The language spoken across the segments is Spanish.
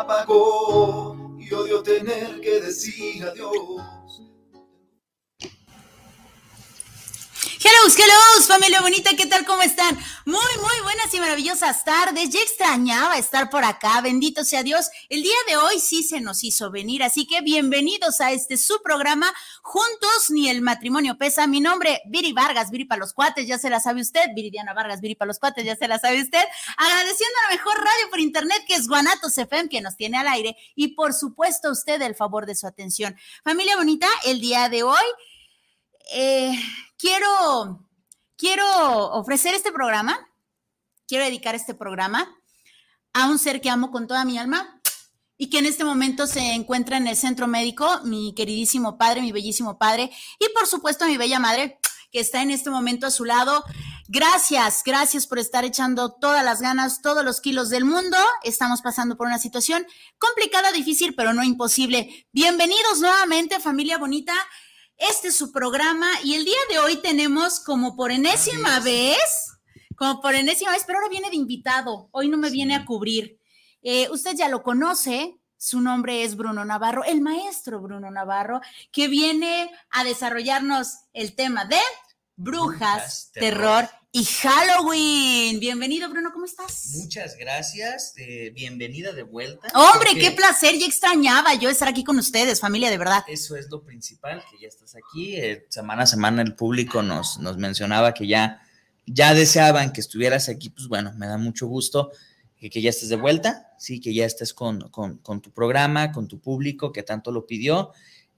Apagó y odio tener que decir adiós. Hello, familia bonita, ¿qué tal? ¿Cómo están? Muy, muy buenas y maravillosas tardes. Ya extrañaba estar por acá, bendito sea Dios. El día de hoy sí se nos hizo venir, así que bienvenidos a este su programa, Juntos ni el matrimonio pesa. Mi nombre, Viri Vargas, Viri para los cuates, ya se la sabe usted. Viridiana Vargas, Viri para los cuates, ya se la sabe usted. Agradeciendo a la mejor radio por internet que es Guanatos FM, que nos tiene al aire. Y por supuesto, a usted el favor de su atención. Familia bonita, el día de hoy eh, quiero, quiero ofrecer este programa, quiero dedicar este programa a un ser que amo con toda mi alma y que en este momento se encuentra en el centro médico, mi queridísimo padre, mi bellísimo padre, y por supuesto a mi bella madre, que está en este momento a su lado. Gracias, gracias por estar echando todas las ganas, todos los kilos del mundo. Estamos pasando por una situación complicada, difícil, pero no imposible. Bienvenidos nuevamente, familia bonita. Este es su programa y el día de hoy tenemos como por enésima vez, como por enésima vez, pero ahora viene de invitado, hoy no me viene a cubrir. Eh, usted ya lo conoce, su nombre es Bruno Navarro, el maestro Bruno Navarro, que viene a desarrollarnos el tema de brujas, Brujas, terror. terror. Y Halloween. Bienvenido, Bruno, ¿cómo estás? Muchas gracias, eh, bienvenida de vuelta. Hombre, qué placer, ya extrañaba yo estar aquí con ustedes, familia, de verdad. Eso es lo principal, que ya estás aquí. eh, semana a semana el público nos, nos mencionaba que ya, ya deseaban que estuvieras aquí. Pues bueno, me da mucho gusto que, que ya estés de vuelta, sí, que ya estés con, con- con tu programa, con tu público que tanto lo pidió.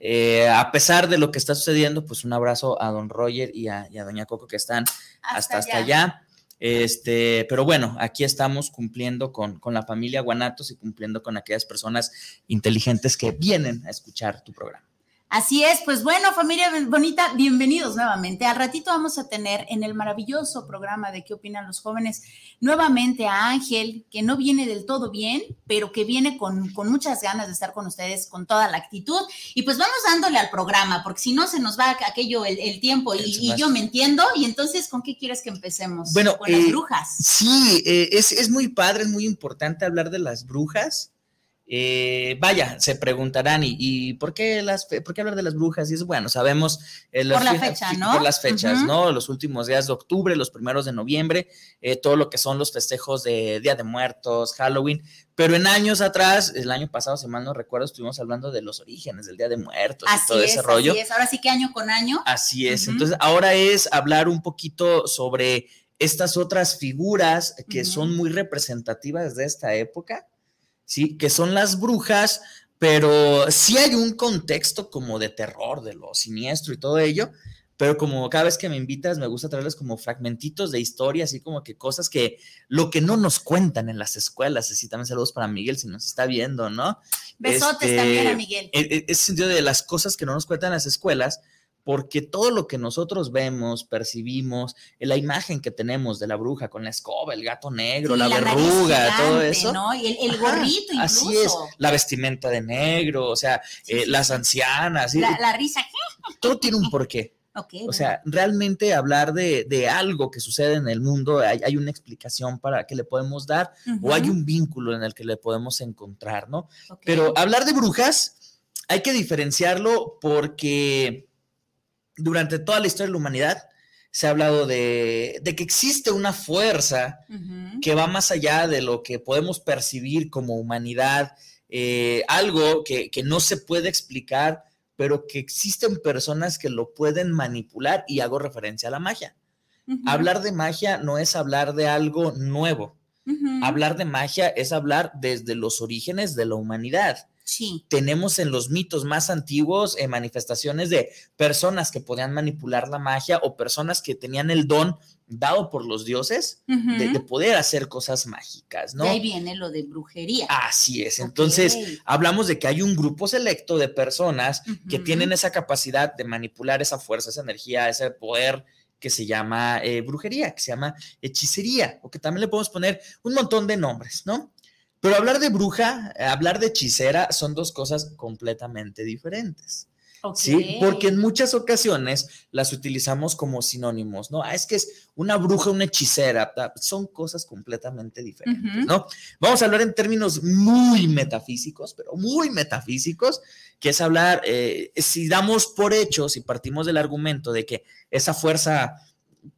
Eh, a pesar de lo que está sucediendo, pues un abrazo a don Roger y a, y a doña Coco que están hasta, hasta allá. Este, pero bueno, aquí estamos cumpliendo con, con la familia Guanatos y cumpliendo con aquellas personas inteligentes que vienen a escuchar tu programa. Así es, pues bueno, familia bonita, bienvenidos nuevamente. Al ratito vamos a tener en el maravilloso programa de qué opinan los jóvenes nuevamente a Ángel, que no viene del todo bien, pero que viene con, con muchas ganas de estar con ustedes, con toda la actitud. Y pues vamos dándole al programa, porque si no se nos va aquello el, el tiempo y, y yo me entiendo. Y entonces, ¿con qué quieres que empecemos? Bueno, con las eh, brujas. Sí, eh, es, es muy padre, es muy importante hablar de las brujas. Eh, vaya, se preguntarán, ¿y, y por, qué las, por qué hablar de las brujas? Y es bueno, sabemos... eh, Por la fi- fecha, fi- ¿no? Por las fechas. ¿no? Los últimos días de octubre, los primeros de noviembre, eh, todo lo que son los festejos de Día de Muertos, Halloween. Pero en años atrás, el año pasado, si mal no recuerdo, estuvimos hablando de los orígenes del Día de Muertos y todo es, ese rollo. así es. Ahora sí que año con año. Así es. Entonces, ahora es hablar un poquito sobre estas otras figuras que son muy representativas de esta época, ¿sí? Que son las brujas, pero sí hay un contexto como de terror, de lo siniestro y todo ello. Pero como cada vez que me invitas, me gusta traerles como fragmentitos de historia, así como que cosas que lo que no nos cuentan en las escuelas. Así también saludos para Miguel si nos está viendo, ¿no? Besotes Este, también a Miguel. en- en ese sentido de las cosas que no nos cuentan las escuelas, porque todo lo que nosotros vemos, percibimos, la imagen que tenemos de la bruja con la escoba, el gato negro, la, verruga, todo eso. ¿no? Y el, gorrito incluso. Así es, la vestimenta de negro, o sea, eh, las ancianas. La, la, risa. Todo tiene un porqué. o sea, realmente hablar de, algo que sucede en el mundo, hay, una explicación para que le podemos dar o hay un vínculo en el que le podemos encontrar, ¿no? Pero hablar de brujas hay que diferenciarlo porque durante toda la historia de la humanidad se ha hablado de, que existe una fuerza que va más allá de lo que podemos percibir como humanidad, eh, algo que, no se puede explicar, pero que existen personas que lo pueden manipular y hago referencia a la magia. Hablar de magia no es hablar de algo nuevo. Hablar de magia es hablar desde los orígenes de la humanidad. Tenemos en los mitos más antiguos eh, manifestaciones de personas que podían manipular la magia o personas que tenían el don dado por los dioses de, poder hacer cosas mágicas, ¿no? ahí viene lo de brujería. Así es. Entonces, hablamos de que hay un grupo selecto de personas que tienen esa capacidad de manipular esa fuerza, esa energía, ese poder que se llama eh, brujería, que se llama hechicería, o que también le podemos poner un montón de nombres, ¿no? Pero hablar de bruja, eh, hablar de hechicera son dos cosas completamente diferentes. Sí, porque en muchas ocasiones las utilizamos como sinónimos, ¿no? Ah, es que es una bruja, una hechicera, son cosas completamente diferentes, ¿no? Vamos a hablar en términos muy metafísicos, pero muy metafísicos, que es hablar, eh, si damos por hecho, si partimos del argumento de que esa fuerza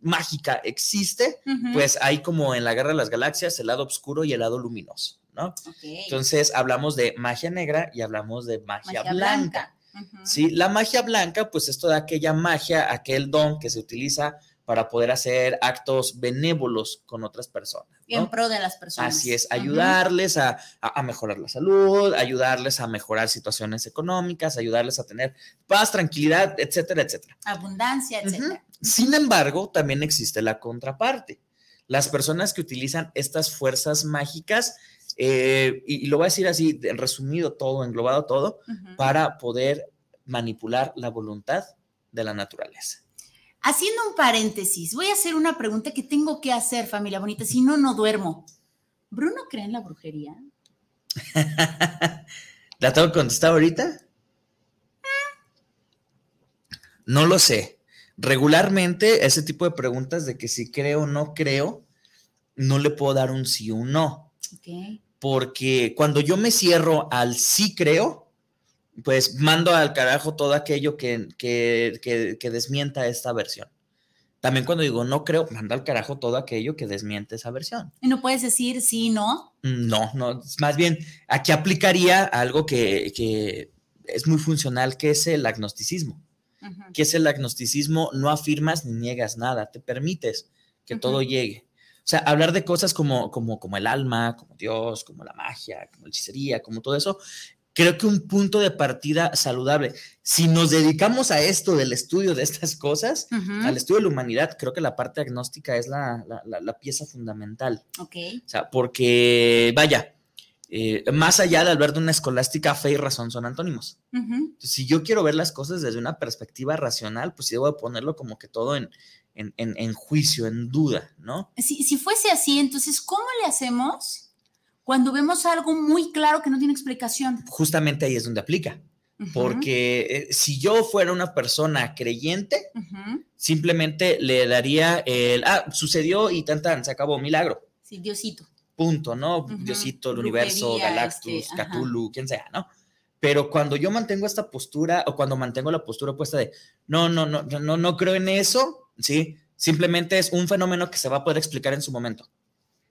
mágica existe, pues hay como en la Guerra de las Galaxias el lado oscuro y el lado luminoso. ¿No? Entonces hablamos de magia negra y hablamos de magia, blanca. ¿sí? La magia blanca, pues es toda aquella magia, aquel don que se utiliza para poder hacer actos benévolos con otras personas. En pro de las personas. Así es, ayudarles a, mejorar la salud, ayudarles a mejorar situaciones económicas, ayudarles a tener paz, tranquilidad, etcétera, etcétera. Abundancia, etcétera. Sin embargo, también existe la contraparte. Las personas que utilizan estas fuerzas mágicas eh, y, lo voy a decir así, resumido todo, englobado todo, para poder manipular la voluntad de la naturaleza. Haciendo un paréntesis, voy a hacer una pregunta que tengo que hacer, familia bonita, si no, no duermo. ¿Bruno cree en la brujería? ¿La tengo que contestar ahorita? No lo sé. Regularmente, ese tipo de preguntas de que si creo o no creo, no le puedo dar un sí o un no. Okay porque cuando yo me cierro al sí creo, pues mando al carajo todo aquello que, que, desmienta esta versión. También cuando digo no creo, mando al carajo todo aquello que desmiente esa versión. ¿Y no puedes decir sí, no? Mm, no, no, más bien aquí aplicaría algo que, es muy funcional, que es el agnosticismo. Que es el agnosticismo, no afirmas ni niegas nada, te permites que todo llegue. O sea, hablar de cosas como, como, como el alma, como Dios, como la magia, como la hechicería, como todo eso, creo que un punto de partida saludable. Si nos dedicamos a esto del estudio de estas cosas, al estudio de la humanidad, creo que la parte agnóstica es la, pieza fundamental. Ok. O sea, porque, vaya, eh, más allá de hablar de una escolástica, fe y razón son antónimos. si yo quiero ver las cosas desde una perspectiva racional, pues sí debo ponerlo como que todo en, en, juicio, en duda, ¿no? Si, si fuese así, entonces, ¿cómo le hacemos cuando vemos algo muy claro que no tiene explicación? Justamente ahí es donde aplica. Porque eh, si yo fuera una persona creyente, simplemente le daría el, ah, sucedió y tan tan, se acabó, milagro. Sí, Diosito. Punto, ¿no? Diosito, el universo, Galactus, este, Cthulhu, quien sea, ¿no? Pero cuando yo mantengo esta postura o cuando mantengo la postura puesta de, no, no, no, no, no creo en eso, ¿sí? Simplemente es un fenómeno que se va a poder explicar en su momento.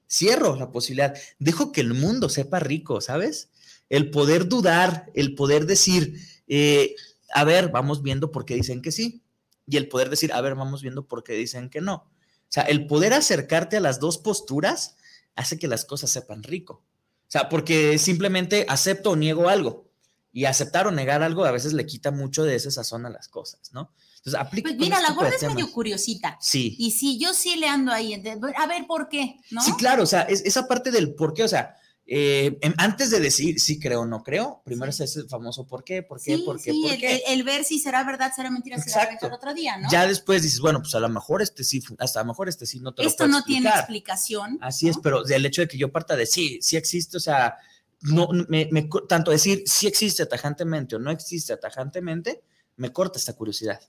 Cierro la posibilidad, dejo que el mundo sepa rico, ¿sabes? El poder dudar, el poder decir, eh, a ver, vamos viendo por qué dicen que sí, y el poder decir, a ver, vamos viendo por qué dicen que no. O sea, el poder acercarte a las dos posturas hace que las cosas sepan rico. O sea, porque simplemente acepto o niego algo. Y aceptar o negar algo a veces le quita mucho de ese sazón a las cosas, ¿no? Pues mira, la gorda es medio curiosita. Sí. Y sí, yo sí le ando ahí. A ver, ¿por qué? Sí, claro, o sea, esa parte del por qué, o sea, eh, em, antes de decir sí creo o no creo, primero es ese famoso por qué, por qué, Sí, por qué, sí, por el, qué. el- el ver si será verdad, será mentira, será Exacto. el otro día, ¿no? Ya después dices, bueno, pues a lo mejor este sí, hasta a lo mejor este sí no te lo Esto puedo no tiene explicación. Así es, ¿no? pero del hecho de que yo parta de sí, sí existe, o sea, no, me, tanto decir sí existe tajantemente o no existe tajantemente, me corta esta curiosidad.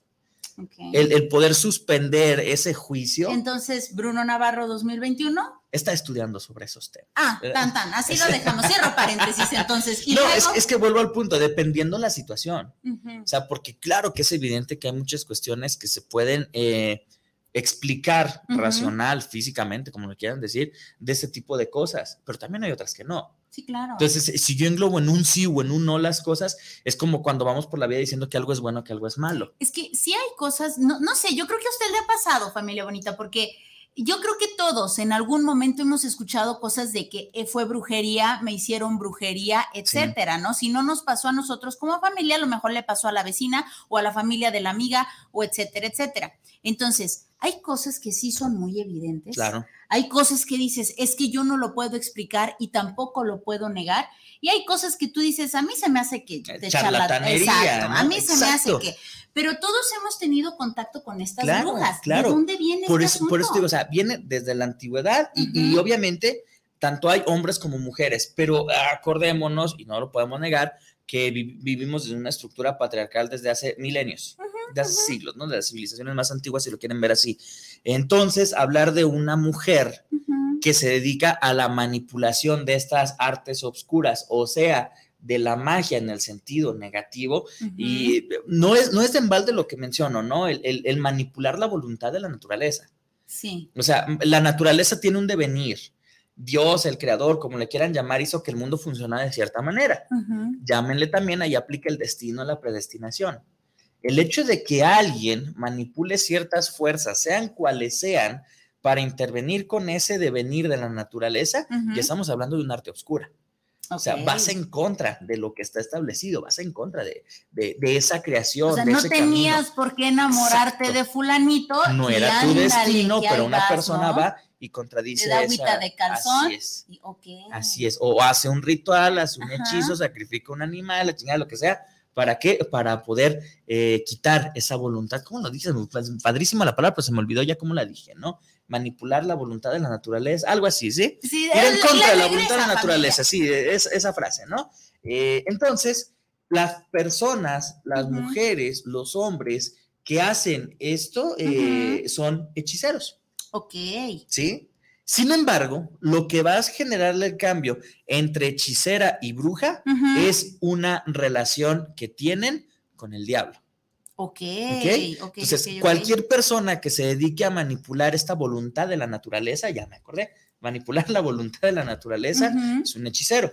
El, el poder suspender ese juicio Entonces, Bruno Navarro 2021. está estudiando sobre esos temas. Ah, Eh, tan tan, así lo dejamos. Cierro paréntesis entonces. Y No, luego, es, es que vuelvo al punto, dependiendo la situación. O sea, porque claro que es evidente que hay muchas cuestiones que se pueden eh, explicar racional, físicamente, como lo quieran decir, de ese tipo de cosas, pero también hay otras que no. Sí, claro. Entonces, si yo englobo en un sí o en un no las cosas, es como cuando vamos por la vida diciendo que algo es bueno, que algo es malo. Es que sí hay cosas, no, no sé, yo creo que a usted le ha pasado, familia bonita, porque yo creo que todos en algún momento hemos escuchado cosas de que eh, fue brujería, me hicieron brujería, etcétera, ¿no? Si no nos pasó a nosotros como familia, a lo mejor le pasó a la vecina o a la familia de la amiga o etcétera, etcétera. Entonces, hay cosas que sí son muy evidentes. Claro. Hay cosas que dices, es que yo no lo puedo explicar y tampoco lo puedo negar. Y hay cosas que tú dices, a mí se me hace que Eh, de charlatanería, Exacto, a ¿no? mí se me hace Exacto. que. Pero todos hemos tenido contacto con estas Claro, brujas. claro. ¿De dónde viene Por este eso, por eso digo, o sea, viene desde la antigüedad y, obviamente tanto hay hombres como mujeres, pero acordémonos, y no lo podemos negar, que vi- vivimos en una estructura patriarcal desde hace milenios, de hace siglos, ¿no? De las civilizaciones más antiguas, si lo quieren ver así. Entonces, hablar de una mujer que se dedica a la manipulación de estas artes obscuras, o sea, de la magia en el sentido negativo, y no es, no es de embalde lo que menciono, ¿no? El, el- el manipular la voluntad de la naturaleza. Sí. O sea, la naturaleza tiene un devenir. Dios, el creador, como le quieran llamar, hizo que el mundo funcionara de cierta manera. Llámenle también, ahí aplica el destino, la predestinación. El hecho de que alguien manipule ciertas fuerzas, sean cuales sean, para intervenir con ese devenir de la naturaleza, ya estamos hablando de un arte oscura. O sea, vas en contra de lo que está establecido, vas en contra de, de- de esa creación. O sea, de no ese tenías camino. por qué enamorarte Exacto. de fulanito. No y era tu destino, pero una vas, persona ¿no? va y contradice Te da agüita de calzón. Así es. Y-. Así es, o hace un ritual, hace un Ajá. hechizo, sacrifica un animal, la chingada, lo que sea. ¿Para qué? Para poder eh, quitar esa voluntad. ¿Cómo lo dices? Pues, Padrísima la palabra, pues se me olvidó ya cómo la dije, ¿no? Manipular la voluntad de la naturaleza, algo así, ¿sí? Sí, Ir en contra de la voluntad de la naturaleza, sí, es esa frase, ¿no? Eh, entonces, las personas, las mujeres, los hombres que hacen esto eh, son hechiceros. Ok. ¿sí? Sin embargo, lo que va a generarle el cambio entre hechicera y bruja es una relación que tienen con el diablo. Ok. ¿ok? ok, Entonces, cualquier persona que se dedique a manipular esta voluntad de la naturaleza, ya me acordé, manipular la voluntad de la naturaleza es un hechicero.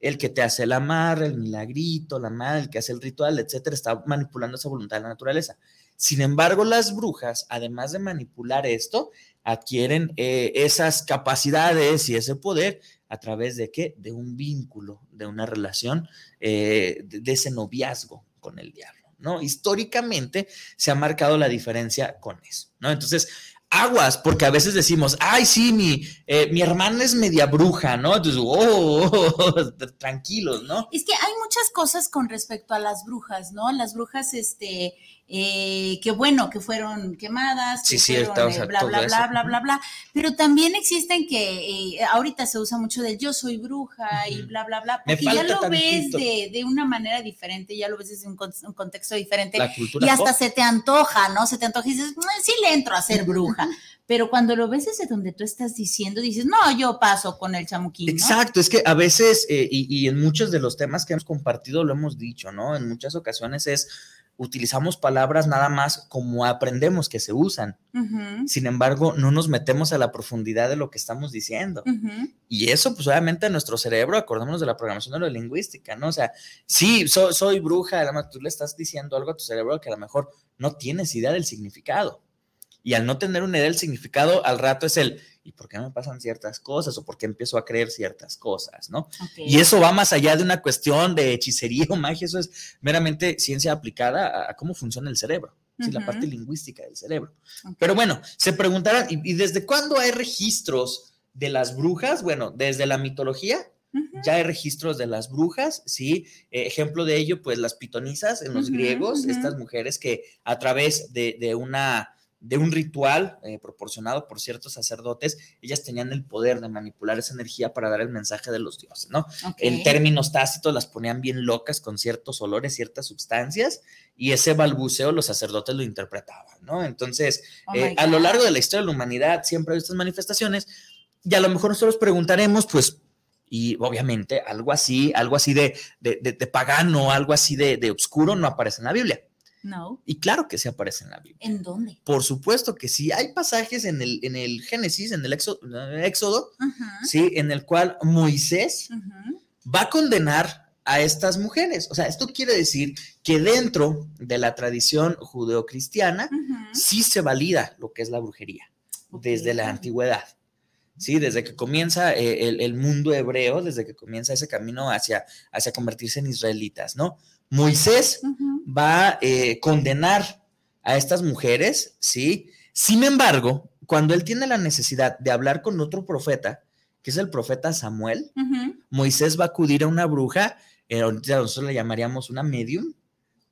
El que te hace el amarre, el milagrito, la madre, el que hace el ritual, etcétera, está manipulando esa voluntad de la naturaleza. Sin embargo, las brujas, además de manipular esto, adquieren eh, esas capacidades y ese poder a través de qué? De un vínculo, de una relación, eh, de ese noviazgo con el diablo, ¿no? Históricamente se ha marcado la diferencia con eso, ¿no? Entonces, aguas, porque a veces decimos, ay, sí, mi, eh, mi hermana es media bruja, ¿no? Entonces, oh, tranquilos, ¿no? Es que hay muchas cosas con respecto a las brujas, ¿no? Las brujas, este, eh, que bueno, que fueron quemadas, que Sí, sí, fueron, eh, a bla, todo bla, eso. bla, bla, bla, bla, pero también existen que eh, ahorita se usa mucho del yo soy bruja y bla, bla, bla, porque ya lo ves de, de una manera diferente, ya lo ves desde un, con- un contexto diferente La cultura y hasta pop. se te antoja, ¿no? Se te antoja y dices, "Mm, sí le entro a ser bruja, pero cuando lo ves desde donde tú estás diciendo, dices, no, yo paso con el chamuquín, ¿no? Exacto, es que a veces, eh, y, y en muchos de los temas que hemos compartido lo hemos dicho, ¿no? En muchas ocasiones es, utilizamos palabras nada más como aprendemos que se usan. Sin embargo, no nos metemos a la profundidad de lo que estamos diciendo. Y eso, pues obviamente, nuestro cerebro, acordémonos de la programación neurolingüística, ¿no? O sea, sí, soy, soy bruja, además tú le estás diciendo algo a tu cerebro que a lo mejor no tienes idea del significado. Y al no tener una idea del significado, al rato es el, ¿y por qué me pasan ciertas cosas? ¿O por qué empiezo a creer ciertas cosas? ¿no? Y eso va más allá de una cuestión de hechicería o magia, eso es meramente ciencia aplicada a, cómo funciona el cerebro, ¿sí? la parte lingüística del cerebro. Pero bueno, se preguntarán, ¿y, y desde cuándo hay registros de las brujas? Bueno, desde la mitología, ya hay registros de las brujas, ¿sí? Eh, ejemplo de ello, pues las pitonisas en los griegos, estas mujeres que a través de, una de un ritual eh, proporcionado por ciertos sacerdotes, ellas tenían el poder de manipular esa energía para dar el mensaje de los dioses, ¿no? En términos tácitos las ponían bien locas con ciertos olores, ciertas sustancias, y ese balbuceo los sacerdotes lo interpretaban, ¿no? Entonces, oh eh, a lo largo de la historia de la humanidad siempre hay estas manifestaciones, y a lo mejor nosotros preguntaremos, pues, y obviamente algo así, algo así de, de, de, pagano, algo así de, de oscuro no aparece en la Biblia. No. Y claro que se aparece en la Biblia. ¿En dónde? Por supuesto que sí. Hay pasajes en el, en el Génesis, en el Éxodo, ¿sí? En el cual Moisés va a condenar a estas mujeres. O sea, esto quiere decir que dentro de la tradición judeocristiana sí se valida lo que es la brujería desde la antigüedad. Sí, desde que comienza eh, el, mundo hebreo, desde que comienza ese camino hacia, hacia convertirse en israelitas, ¿no? Moisés va a eh, condenar a estas mujeres, ¿sí? Sin embargo, cuando él tiene la necesidad de hablar con otro profeta, que es el profeta Samuel, Moisés va a acudir a una bruja, eh, nosotros le llamaríamos una medium,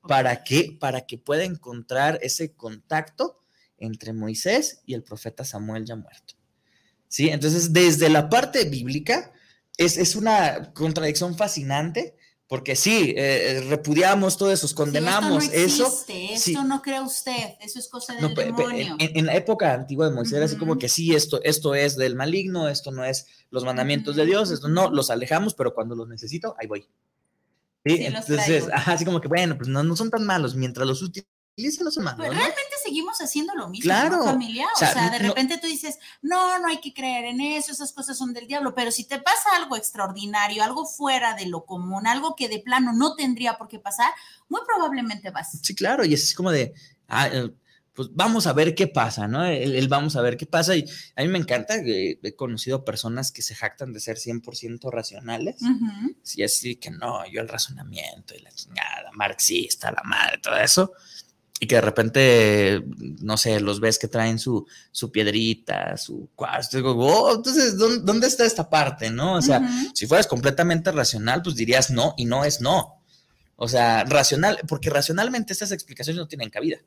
¿para qué? Para que pueda encontrar ese contacto entre Moisés y el profeta Samuel ya muerto. ¿Sí? Entonces, desde la parte bíblica, es, es una contradicción fascinante porque sí, eh, eh, repudiamos todo eso, condenamos esto no existe, eso. Esto no cree usted, eso es cosa del demonio. En, la época antigua de Moisés era así como que sí, esto, esto es del maligno, esto no es los mandamientos de Dios, esto no, los alejamos, pero cuando los necesito, ahí voy. Sí, entonces, así como que bueno, pues no, no son tan malos mientras los humanos. Pues realmente seguimos haciendo lo mismo, claro. familia. O sea, de repente tú dices, no, no hay que creer en eso, esas cosas son del diablo, pero si te pasa algo extraordinario, algo fuera de lo común, algo que de plano no tendría por qué pasar, muy probablemente vas. Sí, claro, y es como de, ah, pues vamos a ver qué pasa, ¿no? El, vamos a ver qué pasa. Y a mí me encanta, que he conocido personas que se jactan de ser 100% racionales. Y así que no, yo el razonamiento y la chingada, marxista, la madre, todo eso y que de repente, no sé, los ves que traen su, su piedrita, su cuarzo, digo, oh, entonces, ¿dónde, está esta parte, no? O sea, si fueras completamente racional, pues dirías no, y no es no. O sea, racional, porque racionalmente estas explicaciones no tienen cabida.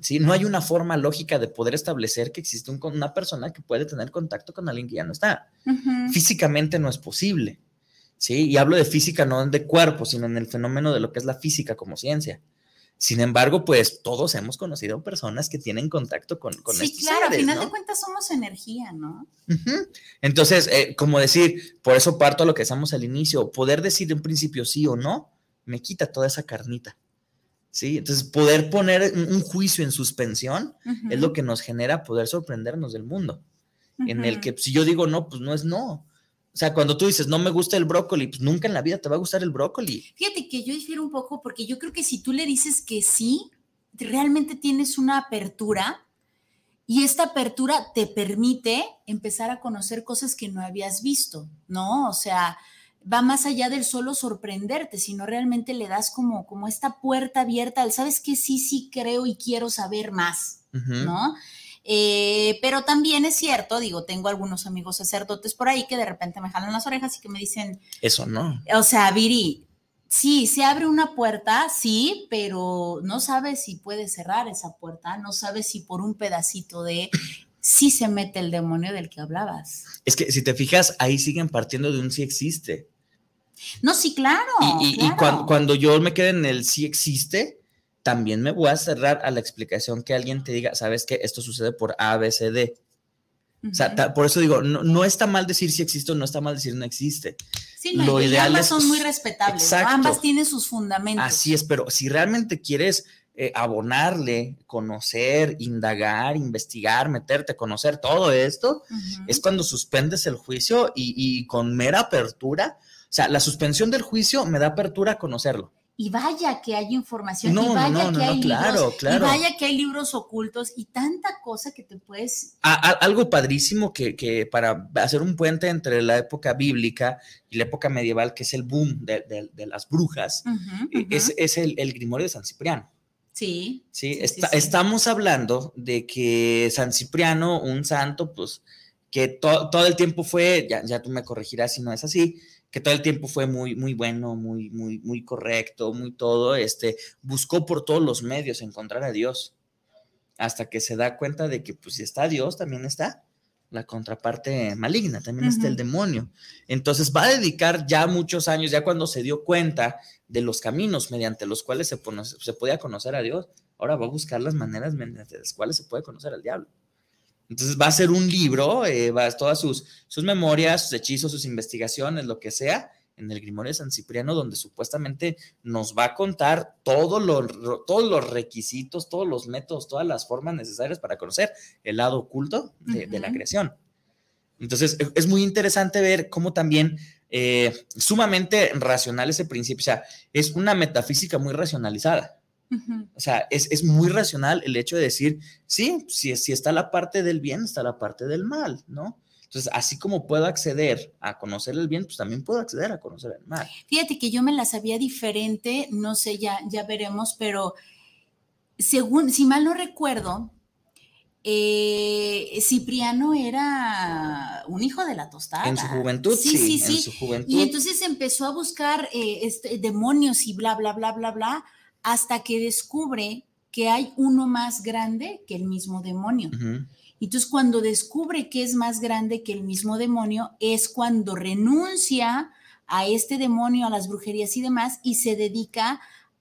¿sí? No hay una forma lógica de poder establecer que existe una persona que puede tener contacto con alguien que ya no está. Físicamente no es posible, ¿sí? Y hablo de física no de cuerpo, sino en el fenómeno de lo que es la física como ciencia. Sin embargo, pues todos hemos conocido personas que tienen contacto con, con sí, claro, al final de cuentas somos energía, ¿no? Entonces, eh, como decir, por eso parto a lo que estamos al inicio, poder decir de un principio sí o no, me quita toda esa carnita. ¿Sí? Entonces, poder poner un juicio en suspensión es lo que nos genera poder sorprendernos del mundo. En el que si yo digo no, pues no es no. O sea, cuando tú dices, no me gusta el brócoli, pues nunca en la vida te va a gustar el brócoli. Fíjate que yo difiero un poco porque yo creo que si tú le dices que sí, realmente tienes una apertura y esta apertura te permite empezar a conocer cosas que no habías visto, ¿no? O sea, va más allá del solo sorprenderte, sino realmente le das como, como esta puerta abierta al, ¿sabes qué? Sí, sí creo y quiero saber más, ¿no? Eh, pero también es cierto, digo, tengo algunos amigos sacerdotes por ahí que de repente me jalan las orejas y que me dicen... Eso no. O sea, Viri, sí, se abre una puerta, sí, pero no sabes si puede cerrar esa puerta, no sabes si por un pedacito de... sí se mete el demonio del que hablabas. Es que si te fijas, ahí siguen partiendo de un sí existe. No, sí, claro. Y, Cuando, cuando, yo me quedé en el sí existe, también me voy a cerrar a la explicación que alguien te diga, sabes que esto sucede por A, B, C, D. O sea, por eso digo, no, está mal decir si existe o no está mal decir no existe. Sí, no, Lo ideal ambas son muy respetables. Ambas tienen sus fundamentos. Así es, pero si realmente quieres eh, abonarle, conocer, indagar, investigar, meterte, conocer todo esto, es cuando suspendes el juicio y, y con mera apertura. O sea, la suspensión del juicio me da apertura a conocerlo y vaya que hay información, y vaya que hay libros, y vaya que hay libros ocultos y tanta cosa que te puedes... algo padrísimo que, para hacer un puente entre la época bíblica y la época medieval, que es el boom de, las brujas, e, Es, el, Grimorio de San Cipriano. Sí. Sí, estamos hablando de que San Cipriano, un santo, pues que todo el tiempo fue, ya, ya tú me corregirás si no es así, que todo el tiempo fue muy, muy bueno, muy, muy, muy correcto, muy todo, este, buscó por todos los medios encontrar a Dios, hasta que se da cuenta de que, pues, si está Dios, también está la contraparte maligna, también está el demonio. Entonces va a dedicar ya muchos años, ya cuando se dio cuenta de los caminos mediante los cuales se, se podía conocer a Dios, ahora va a buscar las maneras mediante las cuales se puede conocer al diablo. Entonces va a ser un libro, eh, va, todas sus, sus memorias, sus hechizos, sus investigaciones, lo que sea, en el Grimorio de San Cipriano, donde supuestamente nos va a contar todos los requisitos, todos los métodos, todas las formas necesarias para conocer el lado oculto de, la creación. Entonces, e, es muy interesante ver cómo también eh, sumamente racional ese principio, o sea, es una metafísica muy racionalizada. O sea, es, muy racional el hecho de decir, sí, si, si está la parte del bien, está la parte del mal, ¿no? Entonces, así como puedo acceder a conocer el bien, pues también puedo acceder a conocer el mal. Fíjate que yo me la sabía diferente, no sé, ya, ya veremos, pero según, si mal no recuerdo, eh, Cipriano era un hijo de la tostada. En su juventud, sí, sí, sí. En su juventud. Y entonces empezó a buscar eh, este, demonios y bla, bla, bla, bla, bla, hasta que descubre que hay uno más grande que el mismo demonio. Y entonces cuando descubre que es más grande que el mismo demonio, es cuando renuncia a este demonio, a las brujerías y demás, y se dedica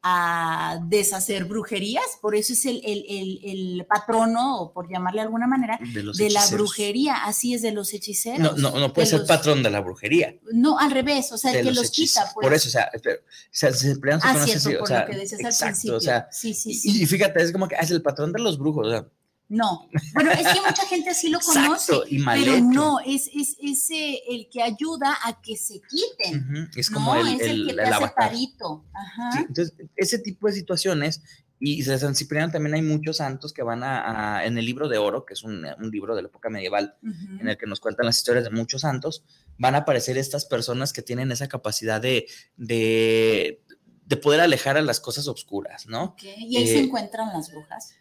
a deshacer brujerías, por eso es el, patrono, o por llamarle de alguna manera, de, la brujería, así es de los hechiceros. No, no, puede ser patrón de la brujería. No, al revés, o sea, el que los, quita. Pues. Por eso, o sea, se, se, ah, cierto, por lo que decías al principio. O sea, sí, sí, sí. Y, fíjate, es como que es el patrón de los brujos, o sea, no, bueno, es que mucha gente así lo conoce, pero no, es, es, es el que ayuda a que se quiten. Es como el, es el, que te hace parito. Ajá. entonces, ese tipo de situaciones, y de San Cipriano también hay muchos santos que van a, en el libro de oro, que es un, un libro de la época medieval, en el que nos cuentan las historias de muchos santos, van a aparecer estas personas que tienen esa capacidad de, de, de poder alejar a las cosas oscuras, ¿no? Y ahí se eh, encuentran las brujas.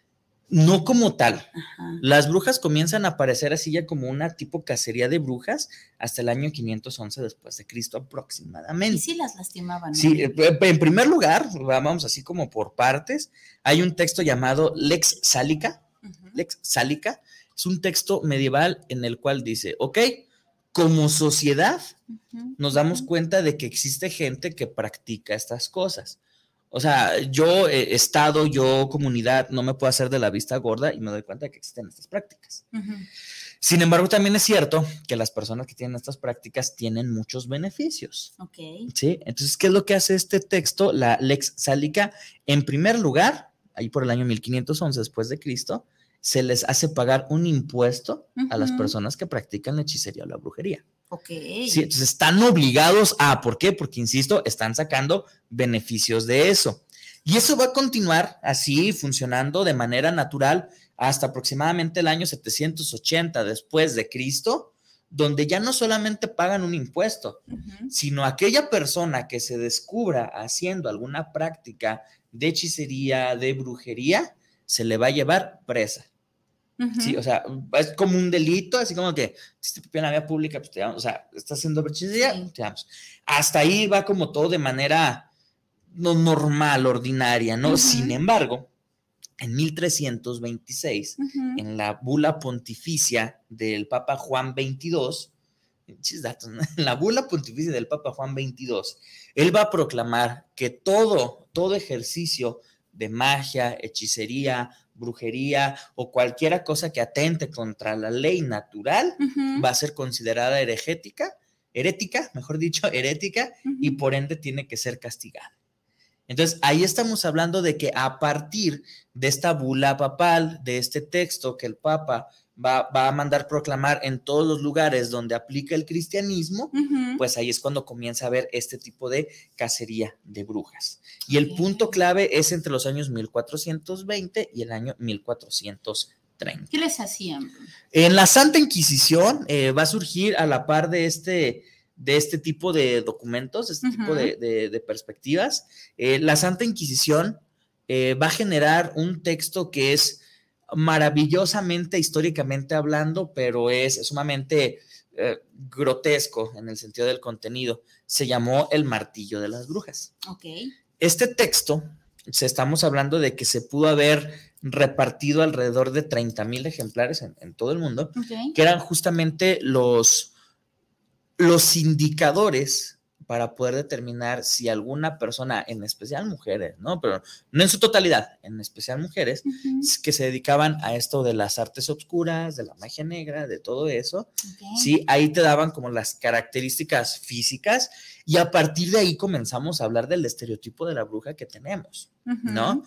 No como tal. Las brujas comienzan a aparecer así ya como una tipo cacería de brujas hasta el año 511 después de Cristo aproximadamente. Y sí las lastimaban. Sí, eh, en primer lugar, vamos así como por partes, hay un texto llamado Lex Sálica. Lex Sálica es un texto medieval en el cual dice, ok, como sociedad nos damos cuenta de que existe gente que practica estas cosas. O sea, yo, eh, Estado, yo, comunidad, no me puedo hacer de la vista gorda y me doy cuenta de que existen estas prácticas. Sin embargo, también es cierto que las personas que tienen estas prácticas tienen muchos beneficios. Ok. Sí, entonces, ¿qué es lo que hace este texto, la Lex Sálica? En primer lugar, ahí por el año 1511 después de Cristo, se les hace pagar un impuesto a las personas que practican la hechicería o la brujería. Ok. Sí, entonces están obligados a, ¿por qué? Porque, insisto, están sacando beneficios de eso. Y eso va a continuar así, funcionando de manera natural hasta aproximadamente el año 780 después de Cristo, donde ya no solamente pagan un impuesto, sino aquella persona que se descubra haciendo alguna práctica de hechicería, de brujería, se le va a llevar presa. Sí, o sea, es como un delito, así como que si te en la vía pública, pues te o sea, estás haciendo te damos. Hasta ahí va como todo de manera no normal, ordinaria, ¿no? Sin embargo, en 1326, en la bula pontificia del Papa Juan XXII, en la bula pontificia del Papa Juan XXII, él va a proclamar que todo, todo ejercicio de magia, hechicería, brujería o cualquiera cosa que atente contra la ley natural va a ser considerada heregética, herética, mejor dicho, herética, y por ende tiene que ser castigada. Entonces, ahí estamos hablando de que a partir de esta bula papal, de este texto que el Papa va, a mandar proclamar en todos los lugares donde aplica el cristianismo, pues ahí es cuando comienza a haber este tipo de cacería de brujas. Y el punto clave es entre los años 1420 y el año 1430. ¿Qué les hacían? En la Santa Inquisición eh, va a surgir a la par de este de este tipo de documentos, este tipo de, perspectivas. Eh, la Santa Inquisición eh, va a generar un texto que es maravillosamente, históricamente hablando, pero es, sumamente eh, grotesco en el sentido del contenido. Se llamó El Martillo de las Brujas. Este texto, se estamos hablando de que se pudo haber repartido alrededor de 30 mil ejemplares en, en, todo el mundo, que eran justamente los, los indicadores para poder determinar si alguna persona, en especial mujeres, ¿no? Pero no en su totalidad, en especial mujeres, que se dedicaban a esto de las artes obscuras, de la magia negra, de todo eso, ok. ¿sí? Ahí te daban como las características físicas y a partir de ahí comenzamos a hablar del estereotipo de la bruja que tenemos, ¿no?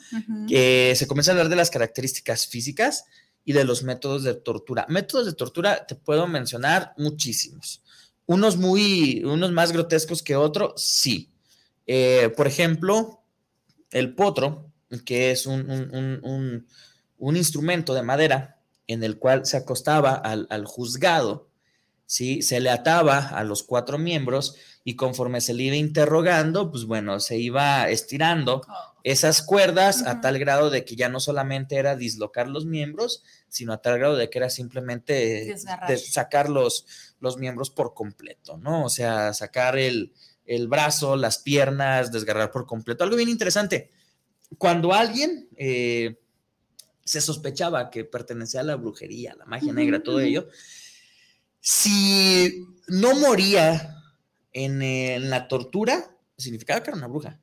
que se comienza a hablar de las características físicas y de los métodos de tortura. Métodos de tortura te puedo mencionar muchísimos. Unos muy, unos más grotescos que otros, sí. Eh, por ejemplo, el potro, que es un, un- un- un- instrumento de madera en el cual se acostaba al, al juzgado, ¿sí? Se le ataba a los cuatro miembros y conforme se le iba interrogando, pues bueno, se iba estirando esas cuerdas a tal grado de que ya no solamente era dislocar los miembros, sino a tal grado de que era simplemente sacar los, los miembros por completo, ¿no? O sea, sacar el, el brazo, las piernas, desgarrar por completo. Algo bien interesante. Cuando alguien eh, se sospechaba que pertenecía a la brujería, a la magia negra, todo ello, si no moría en, en la tortura, significaba que era una bruja.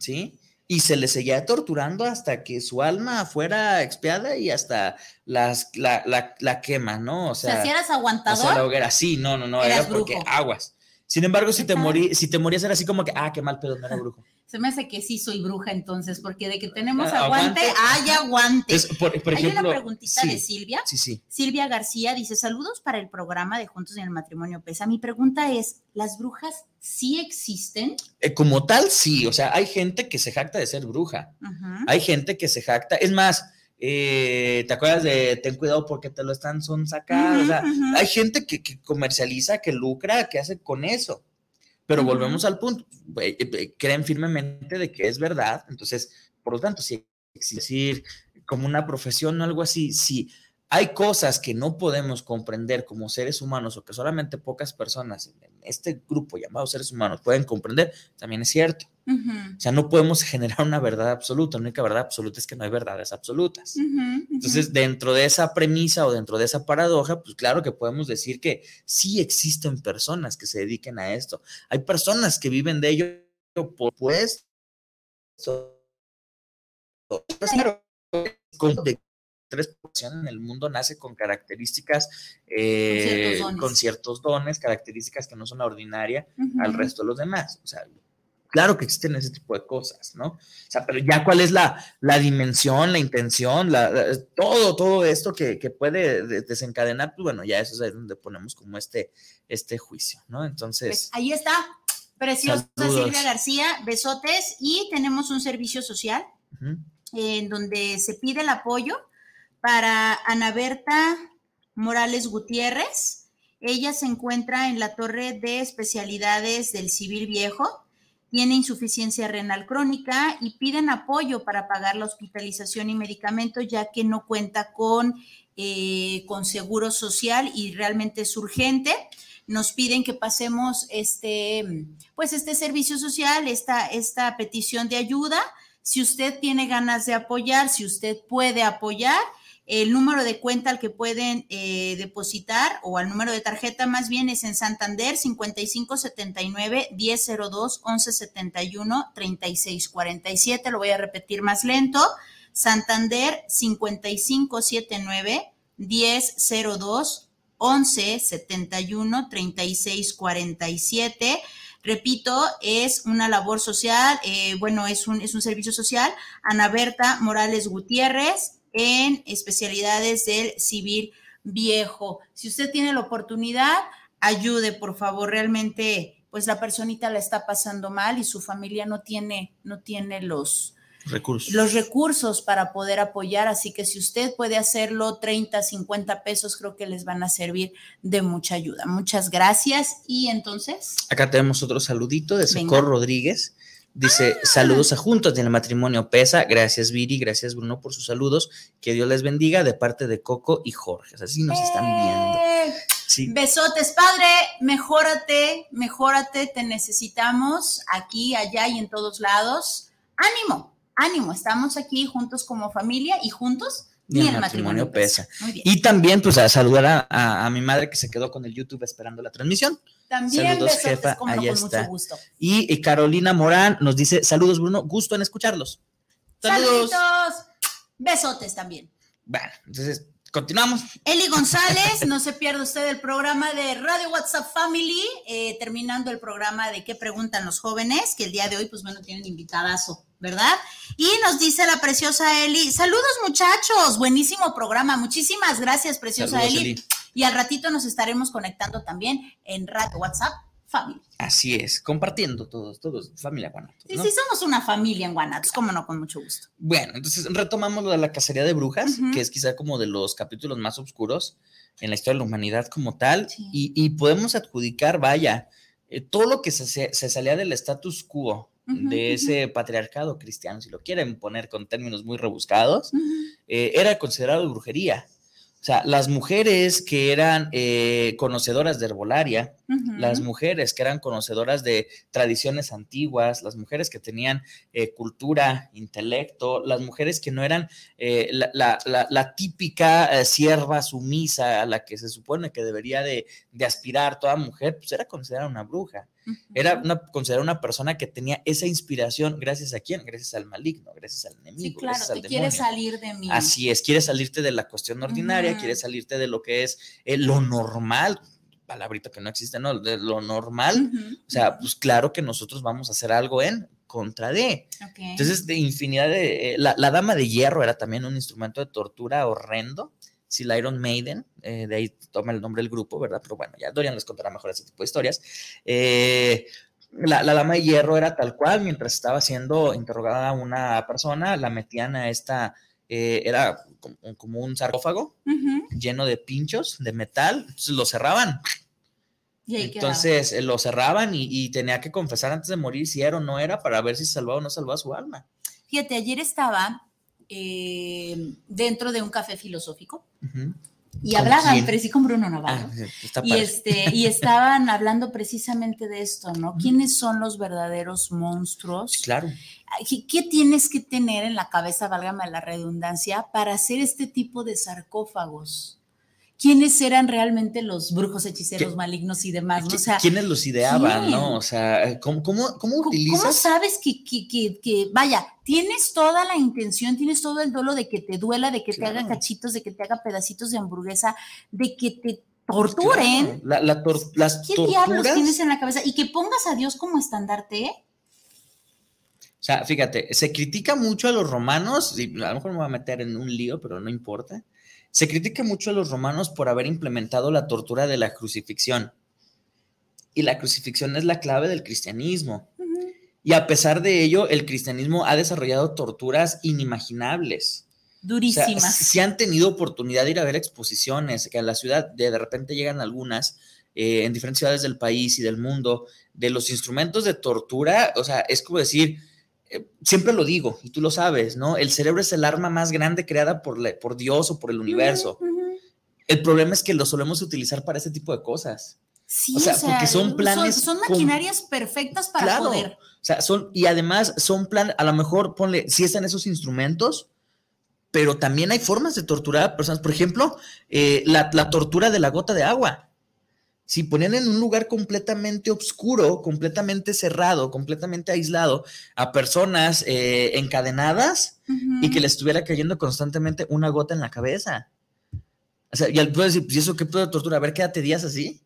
¿sí? Y se le seguía torturando hasta que su alma fuera expiada y hasta las, la, la, la quema, ¿no? O O sea, si eras hacia la aguantador, hoguera. Sí, no, no, no, era porque brujo. aguas. Sin embargo, si ¿Qué te, morí, si te morías era así como que, ah, qué mal pedo, no era brujo. se me hace que sí soy bruja entonces, porque de que tenemos Ah, aguante, aguante. hay aguante. Es, por, por Hay ejemplo, una preguntita sí, de Silvia. Sí, sí. Silvia García dice, saludos para el programa de Juntos en el Matrimonio Pesa. Mi pregunta es, ¿las brujas sí existen? Eh, como tal, sí. O sea, hay gente que se jacta de ser bruja. Hay gente que se jacta. Es más, eh, ¿te acuerdas de ten cuidado porque te lo están son sacando? O sea, hay gente que, que comercializa, que lucra, que hace con eso. Pero volvemos al punto. eh, eh, creen firmemente de que es verdad. Entonces, por lo tanto, si existe decir como una profesión o algo así, si hay cosas que no podemos comprender como seres humanos o que solamente pocas personas en este grupo llamado seres humanos pueden comprender, también es cierto. O sea, no podemos generar una verdad absoluta. La única verdad absoluta es que no hay verdades absolutas. Entonces, dentro de esa premisa o dentro de esa paradoja, pues claro que podemos decir que sí existen personas que se dediquen a esto. Hay personas que viven de ello por pues claro, con de población en el mundo nace con características eh, ciertos dones. con ciertos dones, características que no son la ordinaria Ujú. al resto de los demás. O sea, claro que existen ese tipo de cosas, ¿no? O sea, pero ya cuál es la, la dimensión, la intención, la, la- todo, todo esto que, que puede de- desencadenar, pues bueno, ya eso es donde ponemos como este, este juicio, ¿no? Pues Entonces, ahí está. Preciosa Saludos. Silvia García, besotes y tenemos un servicio social ujú, en donde se pide el apoyo para Ana Berta Morales Gutiérrez. Ella se encuentra en la torre de especialidades del Civil Viejo, tiene insuficiencia renal crónica y piden apoyo para pagar la hospitalización y medicamentos ya que no cuenta con, eh, con seguro social y realmente es urgente. Nos piden que pasemos este, pues este servicio social, esta, esta petición de ayuda. Si usted tiene ganas de apoyar, si usted puede apoyar, el número de cuenta al que pueden eh, depositar o al número de tarjeta más bien es en Santander 5579 1002 1171 3647. Lo voy a repetir más lento. Santander 5579 1002 1171 3647. Repito, es una labor social, eh, bueno, es un, es un servicio social. Ana Berta Morales Gutiérrez en especialidades del civil viejo. Si usted tiene la oportunidad, ayude, por favor, realmente, pues la personita la está pasando mal y su familia no tiene, no tiene los, recursos. los recursos para poder apoyar, así que si usted puede hacerlo, 30, 50 pesos creo que les van a servir de mucha ayuda. Muchas gracias. Y entonces, Acá tenemos otro saludito de. Socorro Rodríguez. Dice, Ah. saludos a juntos del matrimonio Pesa. Gracias, Viri. Gracias, Bruno, por sus saludos. Que Dios les bendiga de parte de Coco y Jorge. Así nos están viendo. Eh, Sí. Besotes, padre, mejórate, mejórate, te necesitamos aquí, allá y en todos lados. Ánimo, ánimo, estamos aquí juntos como familia y juntos Ni el matrimonio pesa. Muy bien. Y también, pues, a saludar a, a- a mi madre que se quedó con el YouTube esperando la transmisión. También saludos, jefa, no, ahí con está. mucho gusto. Y, y Carolina Morán nos dice, saludos, Bruno. Gusto en escucharlos. Saludos. Saluditos. Besotes también. Bueno, entonces, continuamos. Eli González, no se pierda usted el programa de Radio WhatsApp Family, eh, terminando el programa de qué preguntan los jóvenes, que el día de hoy, pues bueno, tienen invitadazo, ¿verdad? Y nos dice la preciosa Eli, saludos muchachos, buenísimo programa, muchísimas gracias, preciosa Saludos, Eli. Eli. Y al ratito nos estaremos conectando también en Radio WhatsApp Family. Así es, compartiendo todos, todos, familia Guanatos. Sí, ¿no? sí, somos una familia en Guanatos, cómo no, con mucho gusto. Bueno, entonces retomamos lo de la cacería de brujas, que es quizá como de los capítulos más oscuros en la historia de la humanidad como tal, Sí. y, y podemos adjudicar, vaya, eh, todo lo que se, salía del status quo de ese patriarcado cristiano, si lo quieren poner con términos muy rebuscados, eh, era considerado brujería. O sea, las mujeres que eran eh, conocedoras de herbolaria, las mujeres que eran conocedoras de tradiciones antiguas, las mujeres que tenían eh, cultura, intelecto, las mujeres que no eran eh, la, la- la- la típica eh, sierva sumisa a la que se supone que debería de, de aspirar toda mujer, pues era considerada una bruja. Era una, considerada una persona que tenía esa inspiración gracias a quién, gracias al maligno, gracias al enemigo, Sí, claro, gracias al te demonio. salir de mí. Así es, quieres salirte de la cuestión ordinaria, Ujú. quieres salirte de lo que es eh, lo normal, palabrita que no existe, ¿no? De lo normal. O sea, pues claro que nosotros vamos a hacer algo en contra de. Entonces, de infinidad de... eh, la, la dama de hierro era también un instrumento de tortura horrendo. Si la Iron Maiden, eh, de ahí toma el nombre del grupo, ¿verdad? Pero bueno, ya Dorian les contará mejor ese tipo de historias. Eh, la, la dama de hierro era tal cual, mientras estaba siendo interrogada una persona, la metían a esta, eh, era como, como un sarcófago lleno de pinchos de metal, entonces lo cerraban. Y ahí quedaba. Entonces eh, lo cerraban y, y tenía que confesar antes de morir si era o no era para ver si salvaba o no salvaba su alma. Fíjate, ayer estaba eh, dentro de un café filosófico y ¿Con hablaban, quién? pero sí con Bruno Navarro. Ah, y, este, y estaban hablando precisamente de esto, ¿no? ¿Quiénes son los verdaderos monstruos? Claro. ¿Qué, qué tienes que tener en la cabeza, válgame la redundancia, para hacer este tipo de sarcófagos? ¿Quiénes eran realmente los brujos, hechiceros, ¿Qué- malignos y demás? ¿no? ¿Qui- O sea, ¿Quiénes los ideaban, ¿quién? no? O sea, ¿cómo, cómo, cómo ¿Cómo- utilizas? ¿Cómo sabes que, que, que, que, vaya, tienes toda la intención, tienes todo el dolo de que te duela, de que te haga cachitos, de que te haga pedacitos de hamburguesa, de que te torturen? Claro, la- la tor- las ¿Qué diablos torturas. tienes en la cabeza? Y que pongas a Dios como estandarte. O sea, fíjate, se critica mucho a los romanos, y a lo mejor me voy a meter en un lío, pero no importa. Se critica mucho a los romanos por haber implementado la tortura de la crucifixión. Y la crucifixión es la clave del cristianismo. Y a pesar de ello, el cristianismo ha desarrollado torturas inimaginables. O sea, Durísimas. si han tenido oportunidad de ir a ver exposiciones, que a la ciudad de, de repente llegan algunas eh, en diferentes ciudades del país y del mundo, de los instrumentos de tortura, o sea, es como decir, eh, siempre lo digo, y tú lo sabes, ¿no? El cerebro es el arma más grande creada por, la- por Dios o por el universo. El problema es que lo solemos utilizar para ese tipo de cosas. Sí, O sea, porque son planes Son, maquinarias perfectas para Claro. poder. O sea, son, y además son plan, a lo mejor ponle, sí están esos instrumentos, pero también hay formas de torturar a personas. Por ejemplo, eh, la, la tortura de la gota de agua. Si ponían en un lugar completamente oscuro, completamente cerrado, completamente aislado a personas eh, encadenadas y que les estuviera cayendo constantemente una gota en la cabeza. O sea, y al puedo decir, pues, ¿y eso qué puedo tortura? A ver, quédate días así.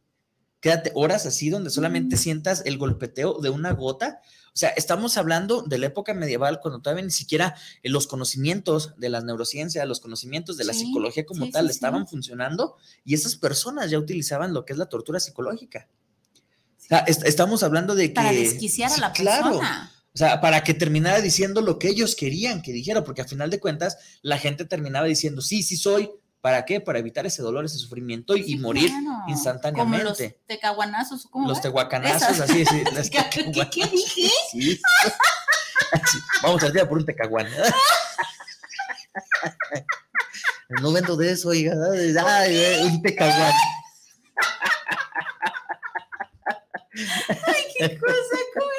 Quédate horas así donde solamente sientas el golpeteo de una gota. O sea, estamos hablando de la época medieval cuando todavía ni siquiera eh, los conocimientos de las neurociencias, los conocimientos de la Sí, psicología como sí, tal sí, estaban funcionando y esas personas ya utilizaban lo que es la tortura psicológica. O sea, est- estamos hablando de que... Para desquiciar a la claro. persona. O sea, para que terminara diciendo lo que ellos querían que dijera, porque a final de cuentas la gente terminaba diciendo, sí, sí soy, ¿Para qué? Para evitar ese dolor, ese sufrimiento y, morir instantáneamente. Como los tecahuanazos, ¿cómo Los tehuacanazos, así, sí. ¿Qué, ¿Qué, dije? Sí. Vamos al día por un tecahuán. no vendo de eso, oiga. Ay, un tecahuán. Ay, qué cosa, ¿cómo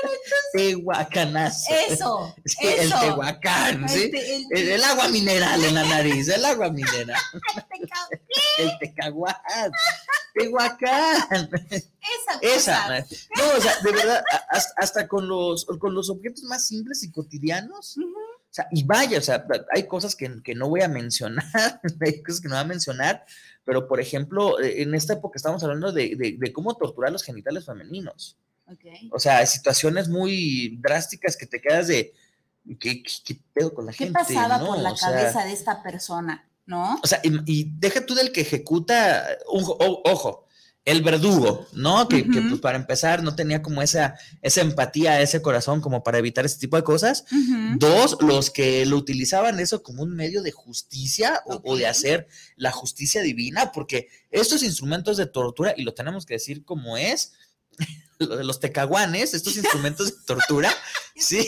Tehuacanazo. Eso, eso. El tehuacán, ¿sí? Este, el, agua mineral en la nariz, el agua mineral. el tecahuán. Tehuacán. Esa, Esa. No, o sea, de verdad, hasta, con, los, con los objetos más simples y cotidianos. O sea, y vaya, o sea, hay cosas que, que no voy a mencionar, hay cosas que no voy a mencionar, pero por ejemplo, eh, en esta época estamos hablando de, de, cómo torturar los genitales femeninos. O sea, situaciones muy drásticas que te quedas de, ¿qué, qué, pedo con la gente? ¿Qué pasaba por la cabeza de esta persona? ¿No? O sea, y, deja tú del que ejecuta, ojo, el verdugo, ¿no? Que, pues, para empezar no tenía como esa, esa empatía, ese corazón como para evitar ese tipo de cosas. Dos, los que lo utilizaban eso como un medio de justicia o, de hacer la justicia divina, porque estos instrumentos de tortura, y lo tenemos que decir como es, los tecaguanes, estos instrumentos de tortura, sí.